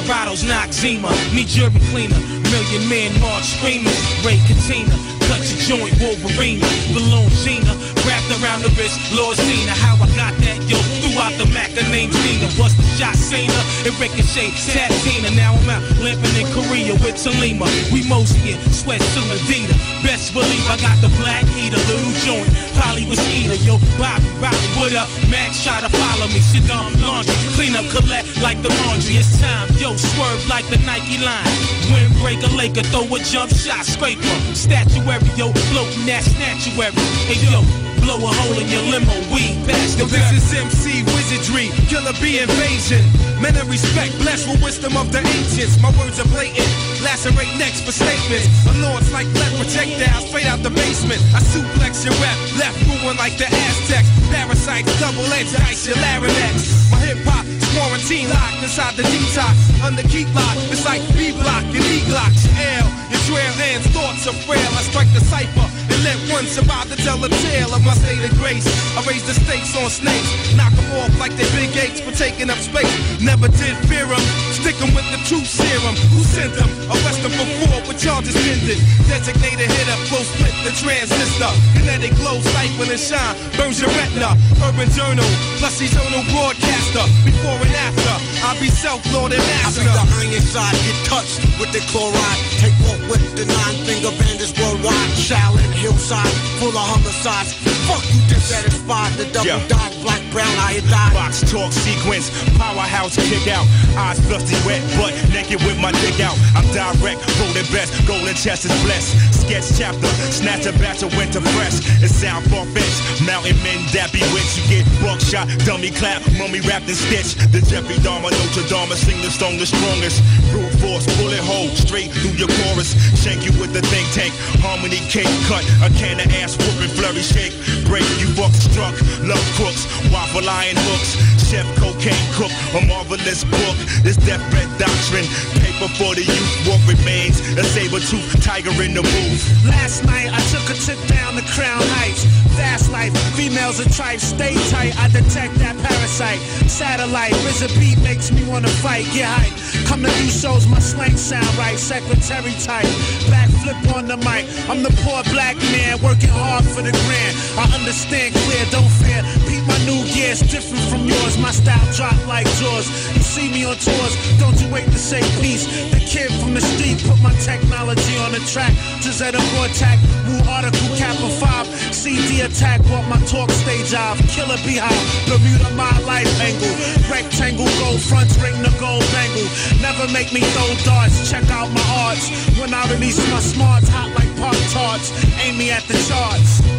Federados, Noxema, me jury cleaner, million man march screaming, Ray Katina, cut your joint, Wolverine, balloon Gina, wrapped around the wrist, Lord Cena, how I got that, yo, throughout the Mac, the name Gina, bust the shot, Cena, and Ricochet, Tap Tina, now I'm out, limping in Korea with Talima, we mostly in sweat to Adidas, best believe I got the black heater, little joint, Polly was eater, yo, Bobby, Bobby, what up, Max, try to follow me, sit down, laundry, clean up, collect like the laundry, it's time, yo, swerve like the Nike line, windbreaker, Laker, throw a jump shot, scraper, statuary, yo, floating that statuary, hey, yo, blow a hole in your limo, weed, pass the
Yo, this is MC Wizardry, Killer B invasion. Men of respect, blessed with wisdom of the ancients. My words are blatant, lacerate necks for statements. Lords like lead projectiles straight out the basement. I suplex your rep, left ruin like the Aztecs. Parasites, double edged dice, your larynx. My hip hop is quarantine locked inside the detox. Under keep lock, it's like B block and E Glock. L, your trail ends, thoughts are frail. I strike the cipher and let one survive to tell a tale of my state of grace. I raise the stakes on snakes, knock them off like they big gates for taking up space. Never did fear them, stick them with the truth serum. Who sent them? Arrest them for fraud with charges pending. Designated hitter, flow split the transistor. Kinetic glow, siphon and shine, burns your retina. Urban journal, plus seasonal broadcaster. Before and after, I'll be self-lord and
I
master.
think the iron side get touched with the chloride. Take off with the nine finger bandits worldwide. Shaolin hillside, full of homicides. Fuck you dissatisfied. The double
Yeah.
dot, black, brown, iodine.
Box talk sequence, powerhouse kick out. Eyes dusty wet, but naked with my dick out. I'm direct, rolling best, golden chest is blessed. Sketch chapter, snatch a batch of winter press. It sound far fetched. Mountain men that bewitch. You get buckshot, dummy clap, mummy wrapped in stitch. The Jeffrey Dahmer, Notre Dame, sing the stone the strongest. Brute force, bullet hole, straight through your chorus. Shank you with the think tank, harmony cake cut. A can of ass whooping, flurry shake. Break you buck struck, love crooks, waffle iron hooks. Chef cocaine cook, a marvelous book. This death bread doctrine, paper for the youth. What remains, a saber tooth tiger in the booth.
Last night I took a trip down the Crown Heights. Fast life, females are tripe, stay tight. I detect that parasite. Satellite, RZA beat makes me wanna fight. Get hype. Come to do shows, my slang sound right. Secretary type, backflip on the mic. I'm the poor black man working hard for the grand. I understand clear, don't fear. Beat my new gears, different from yours. My style drop like yours. You see me on tours, don't you wait to say peace. The kid from the street put my technology on the track. Gisetta attack, Woo article Kappa 5. CD attack, brought my talk stage off. Killer beehive, Bermuda my life angle. Rectangle, gold fronts, ring the gold bangle. Never make me throw darts, check out my arts. When I release my smarts, hot like pop tarts. Aim me at the charts.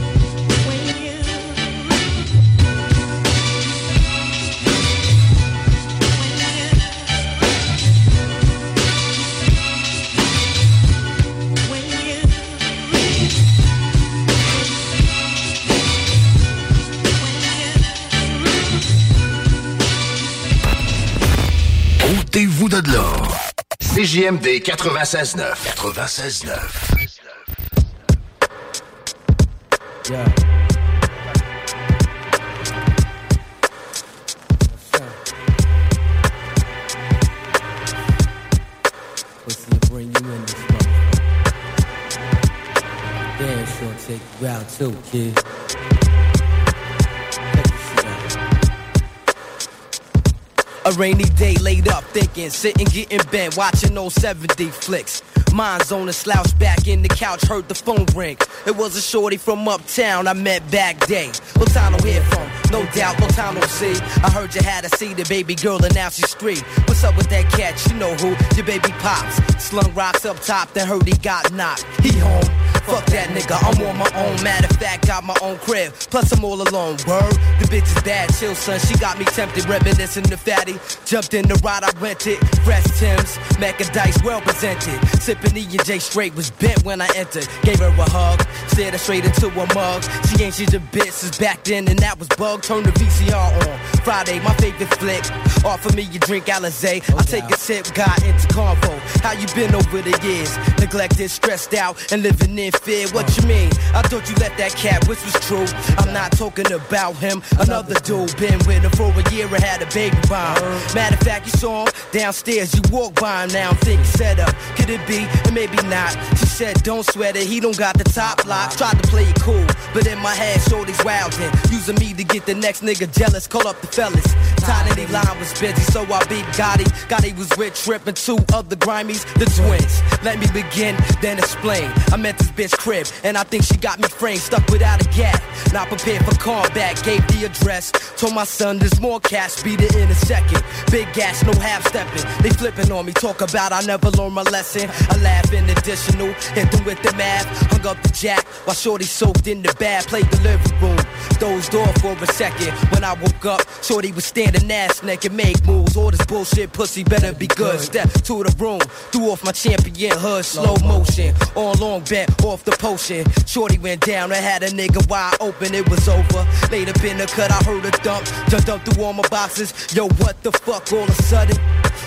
Ôtez-vous de là. CJMD 96.9. 96.9.
Yeah. Damn sure take you out too, kid.
A rainy day laid up thinking, sitting getting bent, watching those 70 flicks. Mind's on a slouch back in the couch, heard the phone ring. It was a shorty from uptown I met back day. Lotano hear from, no doubt, Lotano see. I heard you had a see the baby girl and now she's street. What's up with that cat? You know who? Your baby pops. Slung rocks up top, then heard he got knocked. He home. Fuck that nigga, I'm on my own. Matter of fact, got my own crib. Plus, I'm all alone. Word, the bitch is bad, chill, son. She got me tempted, reminiscing the fatty. Jumped in the ride, I rented. Fresh Tim's, Mac and Dice, well presented. Sipping E and J straight was bent when I entered. Gave her a hug, stared her straight into a mug. She ain't she's a bitch since back then, and that was bug. Turned the VCR on. Friday, my favorite flick. Offer me your drink, Alizé. Oh, I take a sip, got into convo. How you been over the years? Neglected, stressed out, and living in What you mean? I thought you let that cat, which was true. I'm not talking about him. Another dude been with her for a year and had a baby by him. Matter of fact, you saw him downstairs. You walk by him now. I'm thinking set up. Could it be? And maybe not. She said, don't sweat it. He don't got the top lock. Tried to play it cool, but in my head, shorty's wildin'. Using me to get the next nigga jealous. Call up the fellas. Of line was busy, so I beat Gotti. Gotti was with Trip and two other grimies, the twins. Let me begin, then explain. I met this bitch crib, and I think she got me framed, stuck without a gap. Not prepared for combat, gave the address. Told my son there's more cash, beat it in a second. Big gas, no half stepping. They flipping on me, talk about I never learned my lesson. I laugh in additional, hit them with the math. Hung up the jack while Shorty soaked in the bath, played the living room. Dozed off for a second. When I woke up, Shorty was standing ass naked, make moves. All this bullshit pussy better be good. Step to the room, threw off my champion hood, slow motion. On long bent off the potion. Shorty went down, I had a nigga wide open, it was over. Laid up in the cut, I heard a thump, jumped up through all my boxes. Yo, what the fuck all of a sudden?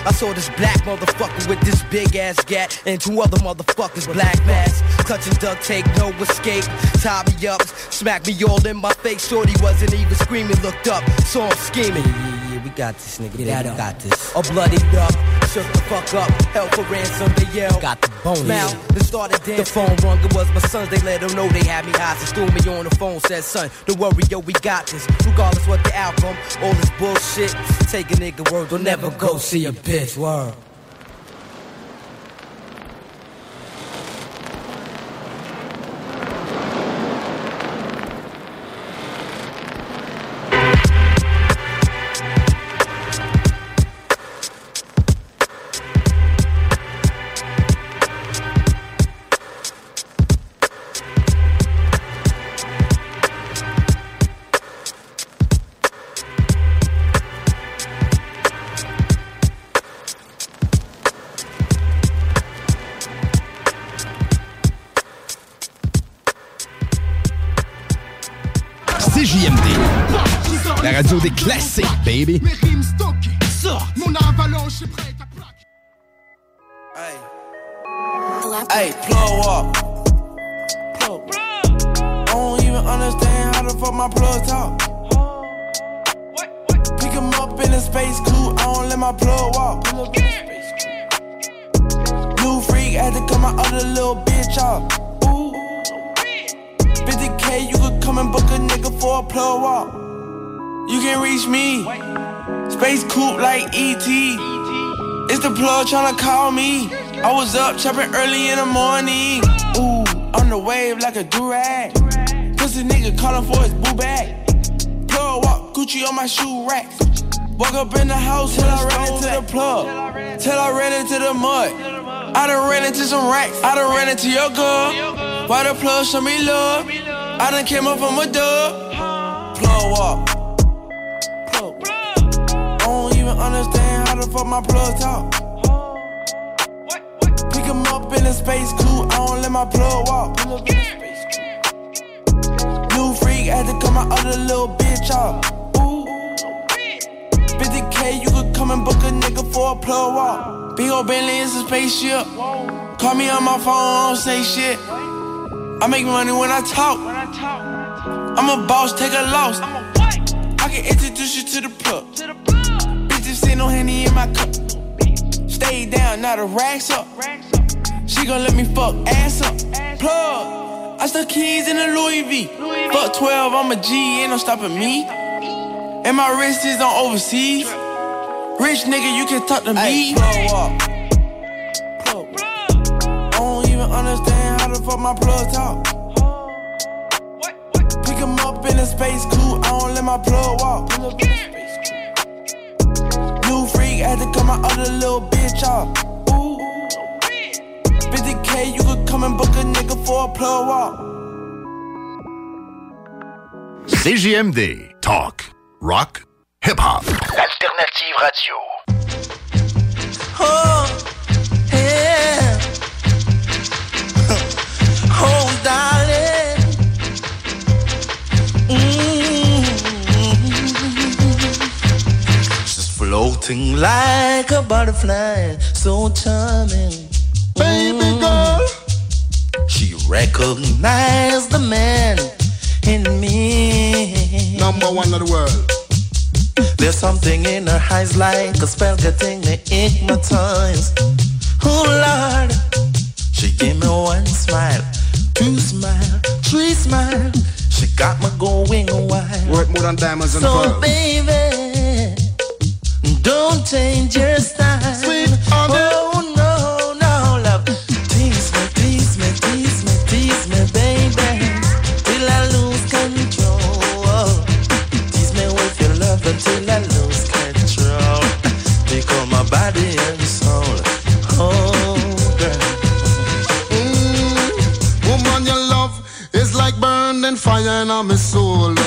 I saw this black motherfucker with this big ass gat and two other motherfuckers black mask. Touching duct tape, no escape. Tie me up, smack me all in my face. Shorty wasn't even screaming, looked up, saw him scheming. We got this nigga, yeah, we got this. All bloodied up, shook the fuck up, held for ransom, they yell. Got the bone. Now, they started dancing. The phone rung, it was my sons, they let them know they had me hostage. Threw me on the phone, said, son, don't worry, yo, we got this. Regardless what the outcome, all this bullshit. Take a nigga word, don't never go see a bitch. Word.
Up. I don't even understand how the fuck my plug talk. Pick him up in a space coupe, I don't let my plug walk. New freak had to cut my other little bitch off. Ooh. 50k, you could come and book a nigga for a plug walk. You can reach me. Space coupe like ET. It's the plug tryna call me. I was up chopping early in the morning. Ooh, on the wave like a durag. Pussy nigga calling for his boo bag. Plug walk, Gucci on my shoe rack. Walk up in the house till I ran into the plug. Till I ran into the mud. I done ran into some racks. I done ran into your girl. Why the plug show me love? I done came up from a dub. Plug walk. Plug. I don't even understand how the fuck my plug talk. Him up in a space coupe, I don't let my plug walk. New freak had to cut my other little bitch off. Ooh. 50k, you could come and book a nigga for a plug walk. Big ol' Bentley is a spaceship. Call me on my phone, I don't say shit. I make money when I talk. I'm a boss, take a loss. I can introduce you to the plug. Bitches sit no henny in my cup. Stay down, now the racks up. She gon' let me fuck ass up. Plug. I stuck keys in a Louis V. Fuck 12, I'm a G, ain't no stopping me. And my wrist is on overseas. Rich nigga, you can talk to me. Plug. Plug. I don't even understand how the fuck my plug talk. Pick him up in a space coupe, I don't let my plug walk. New freak had to cut my other little bitch off. Ooh. 50k, you could come and book a nigga for a plug walk.
CJMD. Talk. Rock. Hip-hop.
Alternative radio.
Oh, yeah. oh, darling. Mm.
Just for
Floating like a butterfly, so charming.
Baby girl.
She recognized the man in me.
Number one of the world.
There's something in her eyes like a spell getting me hypnotized. Oh Lord, she gave me one smile, two smile, three smile. She got me going wild.
Worth more than diamonds in the
So baby, don't change your style. Sweet oh
fire in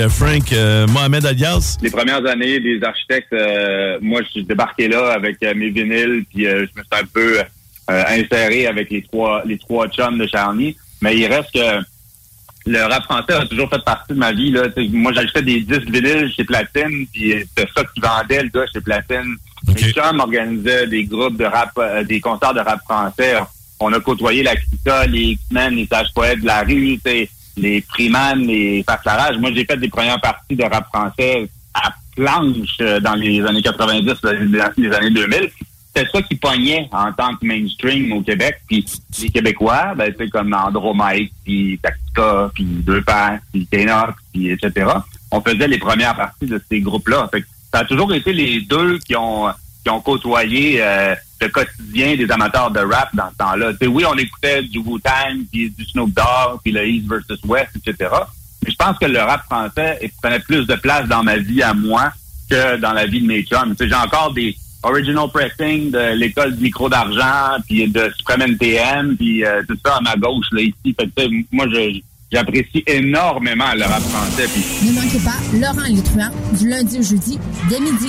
euh, Frank euh, Mohamed Alias.
Les premières années des architectes, euh, moi, je suis débarqué là avec mes vinyles, puis je me suis un peu inséré avec les trois les trois chums de Charny. Mais il reste que le rap français a toujours fait partie de ma vie. Là. Moi, j'achetais des disques vinyles chez Platine, puis c'était ça qui vendait le gars chez Platine. Les chums organisaient des groupes de rap, des concerts de rap français. On a côtoyé la Crita, les X-Men, les sages poètes de la rue, les Freeman, les Farclarage. Moi, j'ai fait des premières parties de rap français à planche euh, dans les années 90, là, les années 2000. C'était ça qui pognait en tant que mainstream au Québec. Puis les Québécois, ben, c'est comme Andromite, puis Tactica, puis Deux Pères, puis Ténox, puis etc. On faisait les premières parties de ces groupes-là. Ça a toujours été les deux qui ont qui ont côtoyé euh, le quotidien des amateurs de rap dans ce temps-là. Oui, on écoutait du Wu-Tang, puis du Snoop Dogg, puis le East versus West, etc. Mais je pense que le rap français prenait plus de place dans ma vie à moi que dans la vie de mes chums. J'ai encore des original pressing de l'école du micro d'argent, puis de Supreme NTM, puis euh, tout ça à ma gauche, là, ici. Moi, je- j'apprécie énormément le rap français,
Ne manquez pas Laurent truands du lundi au jeudi dès midi.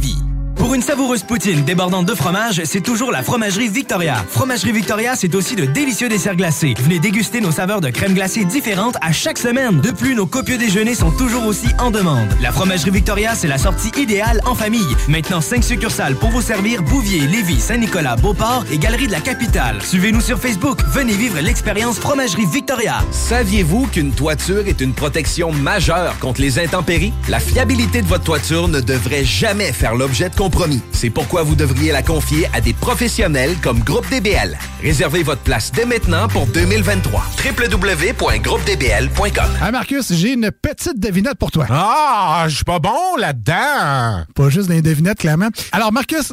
v Pour une savoureuse poutine débordante de fromage, c'est toujours la Fromagerie Victoria. Fromagerie Victoria, c'est aussi de délicieux desserts glacés. Venez déguster nos saveurs de crème glacée différentes à chaque semaine. De plus, nos copieux déjeuners sont toujours aussi en demande. La Fromagerie Victoria, c'est la sortie idéale en famille. Maintenant, 5 succursales pour vous servir Bouvier, Lévis, Saint-Nicolas, Beauport et Galerie de la Capitale. Suivez-nous sur Facebook. Venez vivre l'expérience Fromagerie Victoria.
Saviez-vous qu'une toiture est une protection majeure contre les intempéries? La fiabilité de votre toiture ne devrait jamais faire l'objet de compromis. C'est pourquoi vous devriez la confier à des professionnels comme Groupe DBL. Réservez votre place dès maintenant pour 2023. www.groupedbl.com
Ah Marcus, j'ai une petite devinette pour toi.
Ah, je suis pas bon là-dedans.
Pas juste des devinettes, clairement. Alors Marcus,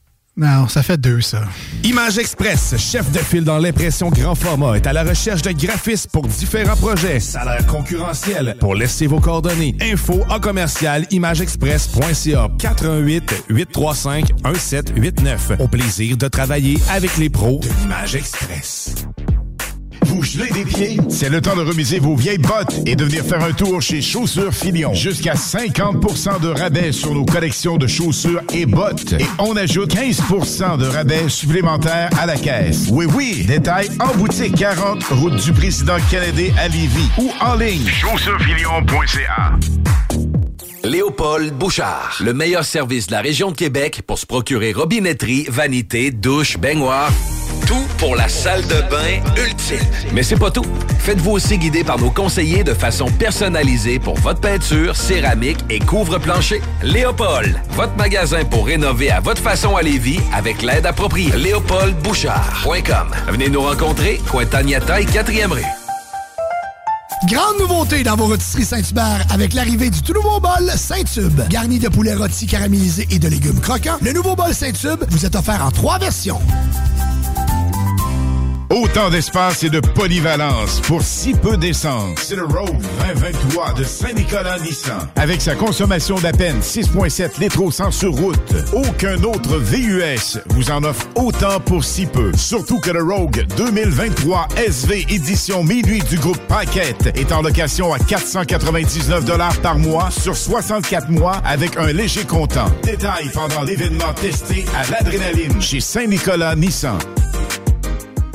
Non, ça fait deux, ça.
Image Express, chef de file dans l'impression grand format, est à la recherche de graphistes pour différents projets. Salaire concurrentiel. Pour laisser vos coordonnées. Info en commercial imageexpress.ca 418 835 1789. Au plaisir de travailler avec les pros de l'Image Express.
Vous gelez des pieds? C'est le temps de remiser vos vieilles bottes et de venir faire un tour chez Chaussures Filion. Jusqu'à 50% de rabais sur nos collections de chaussures et bottes. Et on ajoute 15% de rabais supplémentaires à la caisse. Oui, oui, détail en boutique 40, route du président Kennedy à Lévis ou en ligne.
Chaussurefilion.ca Léopold Bouchard, le meilleur service de la région de Québec pour se procurer robinetterie, vanité, douche, baignoire, pour la salle de bain ultime. Mais c'est pas tout. Faites-vous aussi guider par nos conseillers de façon personnalisée pour votre peinture, céramique et couvre-plancher. Léopold, votre magasin pour rénover à votre façon à Lévis avec l'aide appropriée. LéopoldBouchard.com. Venez nous rencontrer, Cointagnata et 4e rue.
Grande nouveauté dans vos rôtisseries Saint-Hubert avec l'arrivée du tout nouveau bol Saint-Tube. Garni de poulet rôti caramélisé et de légumes croquants, le nouveau bol Saint-Tube vous est offert en trois versions.
Autant d'espace et de polyvalence pour si peu d'essence. C'est le Rogue 2023 de Saint-Nicolas Nissan. Avec sa consommation d'à peine 6,7 litres au 100 sur route, aucun autre VUS vous en offre autant pour si peu. Surtout que le Rogue 2023 SV édition minuit du groupe Paquette est en location à 499 par mois sur 64 mois avec un léger comptant. Détail pendant l'événement testé à l'adrénaline chez Saint-Nicolas Nissan.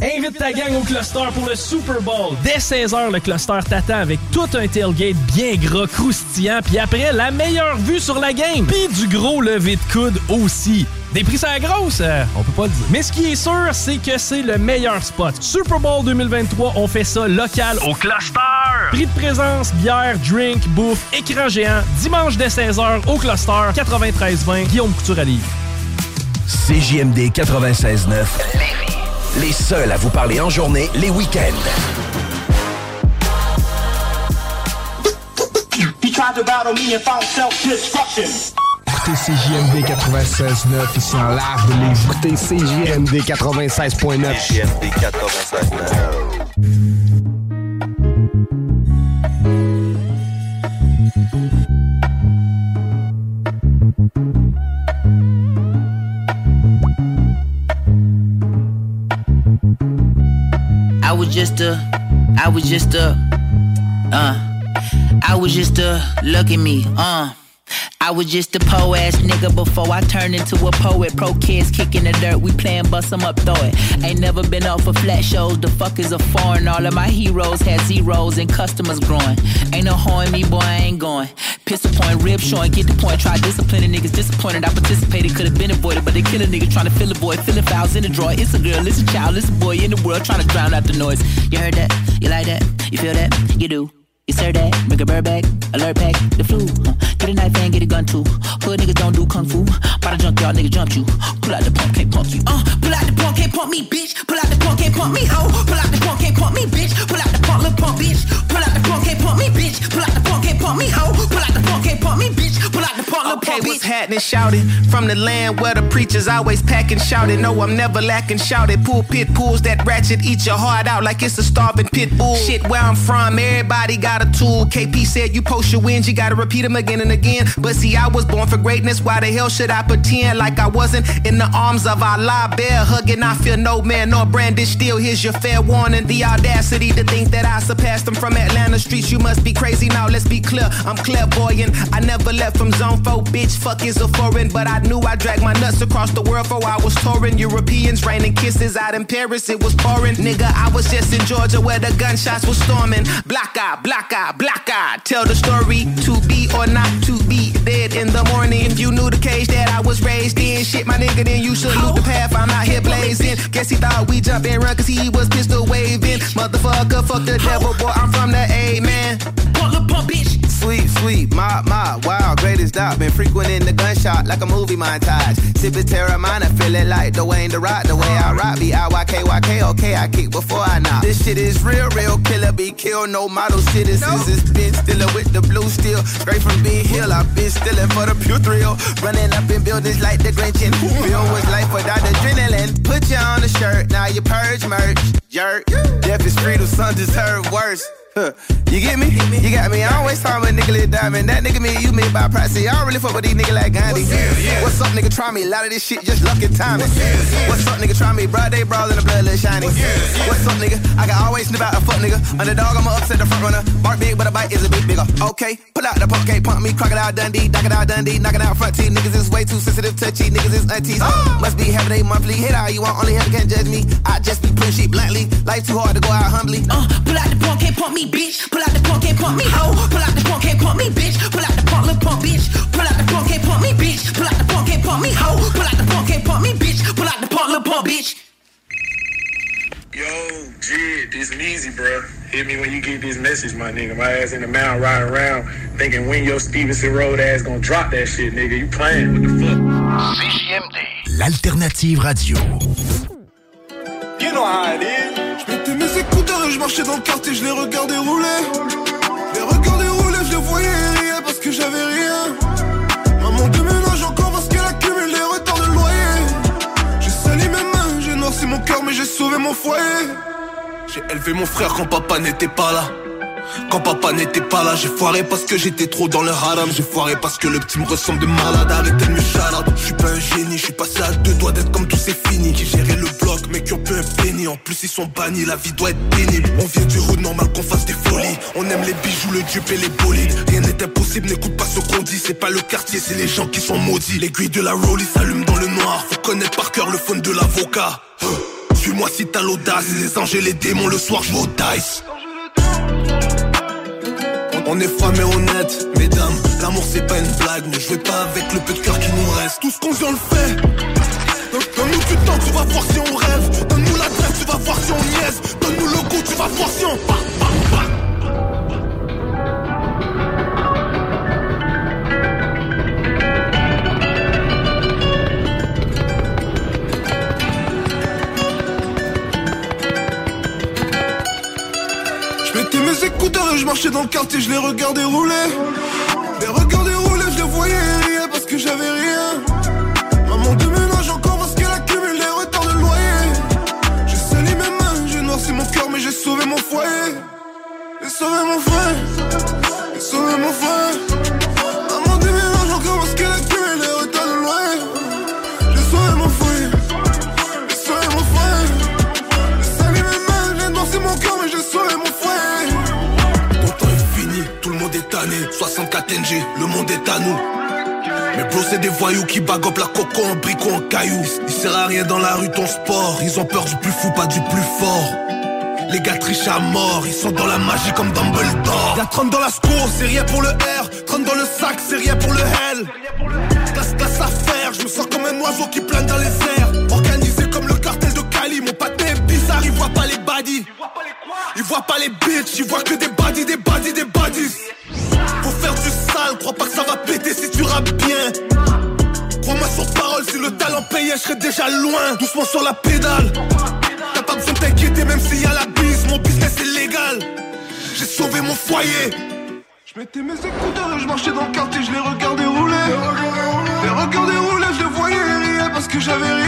Invite ta gang au cluster pour le Super Bowl. Dès 16h, le cluster t'attend avec tout un tailgate bien gras, croustillant, puis après, la meilleure vue sur la game. Puis du gros lever de coude aussi. Des prix la grosse, euh, on peut pas le dire. Mais ce qui est sûr, c'est que c'est le meilleur spot. Super Bowl 2023, on fait ça local au cluster. Prix de présence, bière, drink, bouffe, écran géant. Dimanche dès 16h au cluster 9320 Guillaume Couture à Livre.
CJMD 96.9 les seuls à vous parler en journée, les week-ends.
Écoutez CJMD 96.9 ici en live de Lévis. Écoutez CJMD 96.9.
CJMD 96.9.
was just a, I was just a, uh, I was just a, look at me, uh. I was just a po ass nigga before I turned into a poet. Pro kids kicking the dirt, we playing bust 'em up, throw it. Ain't never been off of flat shows, the fuck is a foreign. All of my heroes had zeros and customers growing. Ain't no hoeing me, boy, I ain't going. Pistol point, rib showing, get the point. Try disciplining niggas, disappointed. I participated, could have been avoided, but they kill a nigga trying to fill a void. Filling fouls in the drawer. It's a girl, it's a child, it's a boy in the world trying to drown out the noise. You heard that? You like that? You feel that? You do. You sir that? Bring a bird back, alert pack, the flu. Huh. Get a knife and get a gun too. Hood niggas don't do kung fu. By the junkyard, nigga jump you. Pull out the pump, can't pump you. Uh, pull out the pump, can't pump me, bitch. Pull out the pump, can't pump me, hoe. Pull out the pump, can't pump me, bitch. Pull out the pump, little pump, bitch. Pull out the pump, can't pump me, bitch. Pull out the pump, can't pump me, hoe. Pull out the pump, can't pump me, bitch. Pull out the pump, little
Okay,
pump, bitch.
what's happening? Shouting from the land where the preachers always packing, shouting. No, I'm never lacking, shouted. Pulpit pulls that ratchet, eat your heart out like it's a starving pit bull. Shit, where I'm from, everybody got a tool. KP said you post your wins, you gotta repeat them again and again. But see, I was born for greatness. Why the hell should I pretend like I wasn't in the arms of Allah? Bear hugging, I feel no man nor brandish steel. Here's your fair warning. The audacity to think that I surpassed them from Atlanta streets. You must be crazy now. Let's be clear. I'm clairvoyant. I never left from zone 4, bitch. Fuck is a foreign. But I knew I dragged my nuts across the world for I was touring. Europeans raining kisses out in Paris. It was pouring. Nigga, I was just in Georgia where the gunshots were storming. Black eye, black eye, black eye. Tell the story to be or not to be dead in the morning. If you knew the cage that I was raised in, shit, my nigga, then you should loot the path. I'm out here blazing. Guess he thought we jump and run cause he was pistol waving. Motherfucker, fuck the devil, boy. I'm from the A, man. Sweet, sweet, my, my, wow, greatest dot. Been frequenting the gunshot like a movie montage. Sip Sipping Terramana, it like Dwayne the Rock. The way I rock, be I-Y-K-Y-K, okay, I kick before I knock. This shit is real, real killer, be killed, no model citizens. It's been stealing with the blue steel. Straight from Big Hill, I've been stealing for the pure thrill. Running up in buildings like the Grinch and Bill was life without adrenaline. Put you on the shirt, now you purge merch. Jerk. Death is free, the son deserve worse. Huh. You get me? You got me. I always talk about nigga Lil Diamond. That nigga me, you me by. See, I don't really fuck with these niggas like Gandhi. What's up, nigga? Try me. A lot of this shit just lucky timing. What's up, nigga? Try me. Bro, they brawl in the blood, little shiny. What's up, nigga? I can always snip out a fuck nigga. Underdog, I'ma upset the front runner. Bark big, but a bite is a bit bigger. Okay, pull out the pump, can't pump me. Crocodile Dundee, knock it out Dundee, knocking out front teeth. Niggas is way too sensitive, touchy. Niggas is aunties. Must be having a monthly hit out. You want only him can't judge me. I just be putting shit bluntly. Life too hard to go out humbly.
Uh, pull out the pump, can't pump me, bitch. Pull out the pump, can't pump me, hoe. Pull out the pump, can't pump me, bitch. Pull out the pump, little pump, bitch. Pull out the pump, can't pump me, bitch. Pull out the pump, can't pump me, hoe. Pull out the pump, can't pump me, bitch. Pull out the pump, little pump, bitch.
Yo, Jid, this easy, bro. Hit me when you get this message, my nigga. My ass in the mountain riding around thinking when your Stevenson Road ass gonna drop that shit, nigga. You playing? What the fuck?
CJMD. L'alternative radio.
Je mettais mes écouteurs et je marchais dans le quartier, je les regardais rouler. Les regardais rouler, je les voyais rire parce que j'avais rien. Maman déménage encore parce qu'elle accumule des retards de loyer. J'ai sali mes mains, j'ai noirci mon cœur, mais j'ai sauvé mon foyer. J'ai élevé mon frère quand papa n'était pas là. Quand papa n'était pas là, j'ai foiré parce que j'étais trop dans le haram. J'ai foiré parce que le petit me ressemble de malade. Arrêtez de me shout Je suis pas un génie, je suis passé à deux doigts d'être comme tous ces finis. Qui géraient le bloc, mais qui ont peu un. En plus, ils sont bannis, la vie doit être pénible. On vient du road normal qu'on fasse des folies. On aime les bijoux, le dupe et les bolides. Rien n'est impossible, n'écoute pas ce qu'on dit. C'est pas le quartier, c'est les gens qui sont maudits. L'aiguille de la rollie s'allume dans le noir. Faut connaître par cœur le phone de l'avocat. Suis-moi si t'as l'audace. Les anges et les démons, le soir, je. On est froid mais honnête, mesdames. L'amour c'est pas une blague, ne jouez pas avec le peu de cœur qui nous reste. Tout ce qu'on vient le fait. Donne- Donne-nous du temps, tu vas voir si on rêve. Donne-nous l'adresse, tu vas voir si on niaise. Donne-nous le goût, tu vas voir si on. Bah, et je marchais dans le quartier, je les regardais rouler. Les regardais rouler, je les voyais rire parce que j'avais rien. Maman déménage encore parce qu'elle accumule des retards de loyer. J'ai sali mes mains, j'ai noirci mon cœur, mais j'ai sauvé mon foyer. J'ai sauvé mon frère, j'ai sauvé mon frère. Le monde est tanné. 64 NG, le monde est à nous. Mais bro, c'est des voyous qui bagopent la coco en bricot en caillou. Il sert à rien dans la rue ton sport. Ils ont peur du plus fou, pas du plus fort. Les gars trichent à mort, ils sont dans la magie comme Dumbledore. Y'a 30 dans la score, c'est rien pour le R. 30 dans le sac, c'est rien pour le L. Classe, classe à faire, je me sens comme un oiseau qui plane dans les airs. Organisé comme le cartel de Cali, mon patin est bizarre, il voit pas les baddies. Ils voient pas les bitches, ils voient que des baddies, des baddies, des baddies. Faut faire du sale, crois pas que ça va péter si tu rappes bien. Crois-moi sur parole, si le talent payait, je serais déjà loin. Doucement sur la pédale. T'as pas besoin de t'inquiéter, même s'il y a la bise, mon business est légal. J'ai sauvé mon foyer. Je mettais mes écouteurs et je marchais dans le quartier, je les regardais rouler. Les regardais rouler, je les voyais rire parce que j'avais rien.